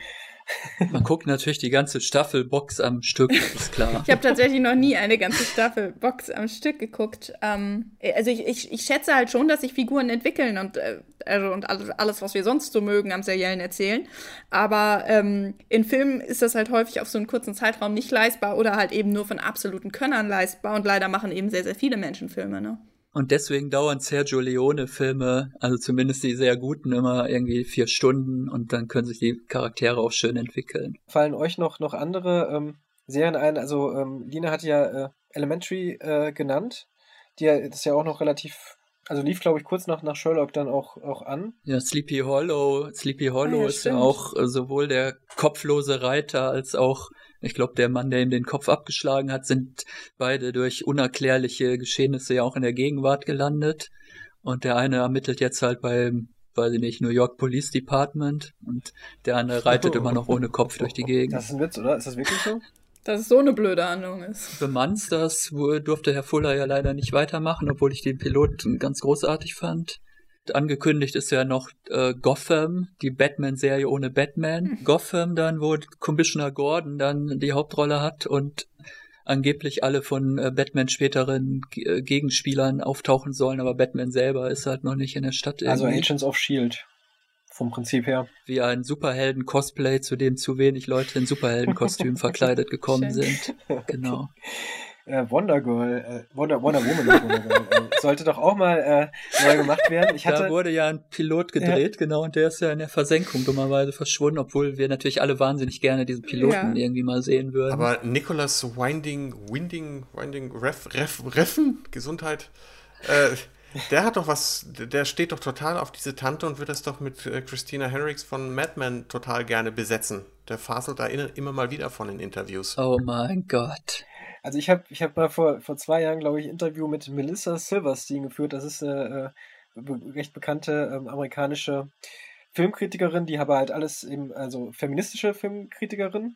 Man guckt natürlich die ganze Staffel Box am Stück, ist klar. Ich habe tatsächlich noch nie eine ganze Staffel Box am Stück geguckt. Ähm, also ich, ich, ich schätze halt schon, dass sich Figuren entwickeln und, äh, also und alles, was wir sonst so mögen am seriellen erzählen. Aber ähm, in Filmen ist das halt häufig auf so einen kurzen Zeitraum nicht leistbar oder halt eben nur von absoluten Könnern leistbar. Und leider machen eben sehr, sehr viele Menschen Filme, ne? Und deswegen dauern Sergio Leone-Filme, also zumindest die sehr guten, immer irgendwie vier Stunden und dann können sich die Charaktere auch schön entwickeln. Fallen euch noch, noch andere ähm, Serien ein? Also ähm, Lina hat ja äh, Elementary äh, genannt, die ja, das ist ja auch noch relativ also lief, glaube ich, kurz nach, nach Sherlock dann auch, auch an. Ja, Sleepy Hollow. Sleepy Hollow ah, ja, ist stimmt. ja auch äh, sowohl der kopflose Reiter als auch ich glaube, der Mann, der ihm den Kopf abgeschlagen hat, sind beide durch unerklärliche Geschehnisse ja auch in der Gegenwart gelandet. Und der eine ermittelt jetzt halt beim, weiß ich nicht, New York Police Department und der andere reitet immer noch ohne Kopf durch die Gegend. Das ist ein Witz, oder? Ist das wirklich so? Dass es so eine blöde Handlung ist. Bemanns das durfte Herr Fuller ja leider nicht weitermachen, obwohl ich den Piloten ganz großartig fand angekündigt ist ja noch äh, Gotham, die Batman-Serie ohne Batman. Mhm. Gotham dann, wo Commissioner Gordon dann die Hauptrolle hat und angeblich alle von äh, Batman späteren G äh, Gegenspielern auftauchen sollen, aber Batman selber ist halt noch nicht in der Stadt. Also irgendwie. Also Agents of Shield. Vom Prinzip her. Wie ein Superhelden-Cosplay, zu dem zu wenig Leute in Superheldenkostümen verkleidet gekommen sind. Genau äh, Wonder Girl, äh, Wonder, Wonder Woman, Wonder Girl, äh, sollte doch auch mal äh, neu gemacht werden. Ich hatte, da wurde ja ein Pilot gedreht, ja. genau, und der ist ja in der Versenkung dummerweise verschwunden, obwohl wir natürlich alle wahnsinnig gerne diesen Piloten ja. irgendwie mal sehen würden. Aber Nicholas Winding, Winding, Winding, Ref, Ref, Reffen, Gesundheit, äh, der hat doch was, der steht doch total auf diese Tante und wird das doch mit äh, Christina Hendricks von Mad Men total gerne besetzen. Der faselt da immer mal wieder von den Interviews. Oh mein Gott. Also ich habe ich hab mal vor, vor zwei Jahren, glaube ich, ein Interview mit Melissa Silverstein geführt. Das ist eine äh, recht bekannte ähm, amerikanische Filmkritikerin, die aber halt alles eben, also feministische Filmkritikerin.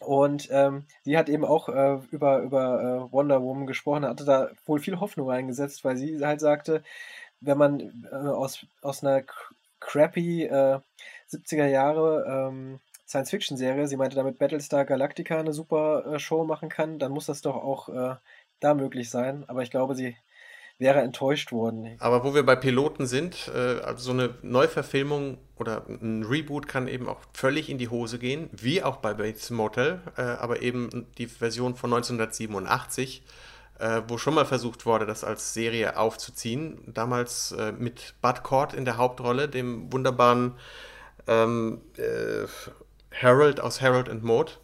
Und ähm, die hat eben auch äh, über, über äh, Wonder Woman gesprochen, hatte da wohl viel Hoffnung reingesetzt, weil sie halt sagte, wenn man äh, aus, aus einer crappy 70er äh, Jahre ähm, Science-Fiction-Serie, sie meinte damit Battlestar Galactica eine super äh, Show machen kann, dann muss das doch auch äh, da möglich sein. Aber ich glaube, sie wäre enttäuscht worden. Aber wo wir bei Piloten sind, äh, also so eine Neuverfilmung oder ein Reboot kann eben auch völlig in die Hose gehen, wie auch bei Bates Motel, äh, aber eben die Version von 1987 äh, wo schon mal versucht wurde, das als Serie aufzuziehen. Damals äh, mit Bud Cort in der Hauptrolle, dem wunderbaren ähm, äh, Harold aus Harold and Maud.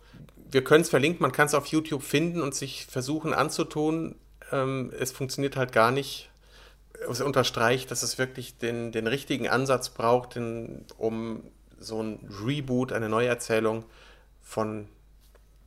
Wir können es verlinken, man kann es auf YouTube finden und sich versuchen anzutun. Ähm, es funktioniert halt gar nicht. Es unterstreicht, dass es wirklich den, den richtigen Ansatz braucht, den, um so ein Reboot, eine Neuerzählung von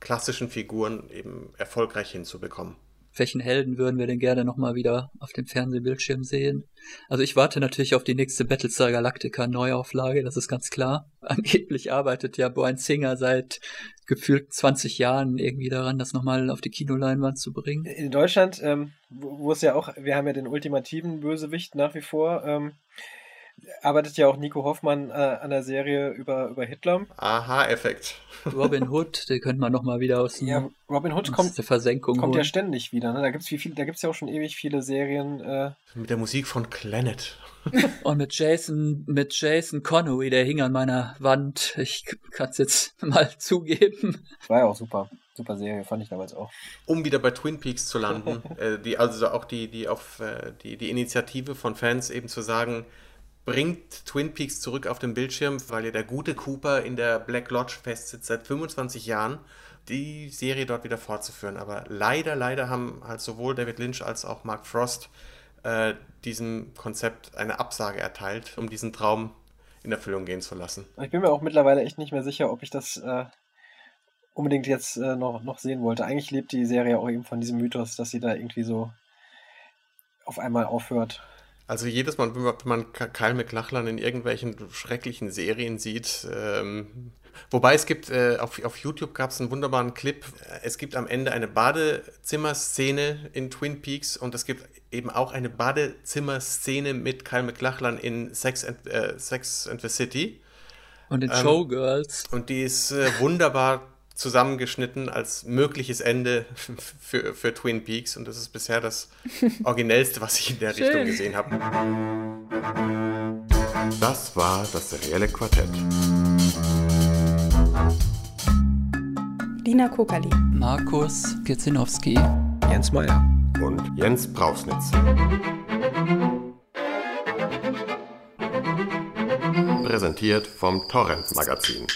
klassischen Figuren eben erfolgreich hinzubekommen welchen Helden würden wir denn gerne nochmal wieder auf dem Fernsehbildschirm sehen? Also ich warte natürlich auf die nächste Battlestar Galactica Neuauflage, das ist ganz klar. Angeblich arbeitet ja Brian Singer seit gefühlt 20 Jahren irgendwie daran, das nochmal auf die Kinoleinwand zu bringen. In Deutschland, ähm, wo es ja auch, wir haben ja den ultimativen Bösewicht nach wie vor, ähm, arbeitet ja auch Nico Hoffmann äh, an der Serie über, über Hitler. Aha-Effekt. Robin Hood, den könnte man nochmal wieder aus, dem, ja, Robin Hood kommt, der Versenkung kommt ja ständig wieder. Ne? Da gibt es viel, ja auch schon ewig viele Serien. Äh. Mit der Musik von Planet. Und mit Jason, mit Jason Connery, der hing an meiner Wand. Ich kann es jetzt mal zugeben. War ja auch super. Super Serie, fand ich damals auch. Um wieder bei Twin Peaks zu landen, äh, die, also auch die, die auf äh, die, die Initiative von Fans eben zu sagen, bringt Twin Peaks zurück auf den Bildschirm, weil ja der gute Cooper in der Black Lodge festsitzt seit 25 Jahren, die Serie dort wieder fortzuführen. Aber leider, leider haben halt sowohl David Lynch als auch Mark Frost äh, diesem Konzept eine Absage erteilt, um diesen Traum in Erfüllung gehen zu lassen. Ich bin mir auch mittlerweile echt nicht mehr sicher, ob ich das äh, unbedingt jetzt äh, noch, noch sehen wollte. Eigentlich lebt die Serie auch eben von diesem Mythos, dass sie da irgendwie so auf einmal aufhört. Also jedes Mal, wenn man Kyle McLachlan in irgendwelchen schrecklichen Serien sieht, ähm, wobei es gibt, äh, auf, auf YouTube gab es einen wunderbaren Clip, es gibt am Ende eine Badezimmerszene in Twin Peaks und es gibt eben auch eine Badezimmerszene mit Kyle McLachlan in Sex and, äh, Sex and the City. Und in ähm, Showgirls. Und die ist äh, wunderbar zusammengeschnitten als mögliches Ende für, für Twin Peaks. Und das ist bisher das Originellste, was ich in der Schön. Richtung gesehen habe. Das war das serielle Quartett. Dina Kokali. Markus Kirzinowski. Jens Meyer. Und Jens Brausnitz. Präsentiert vom Torrent Magazin.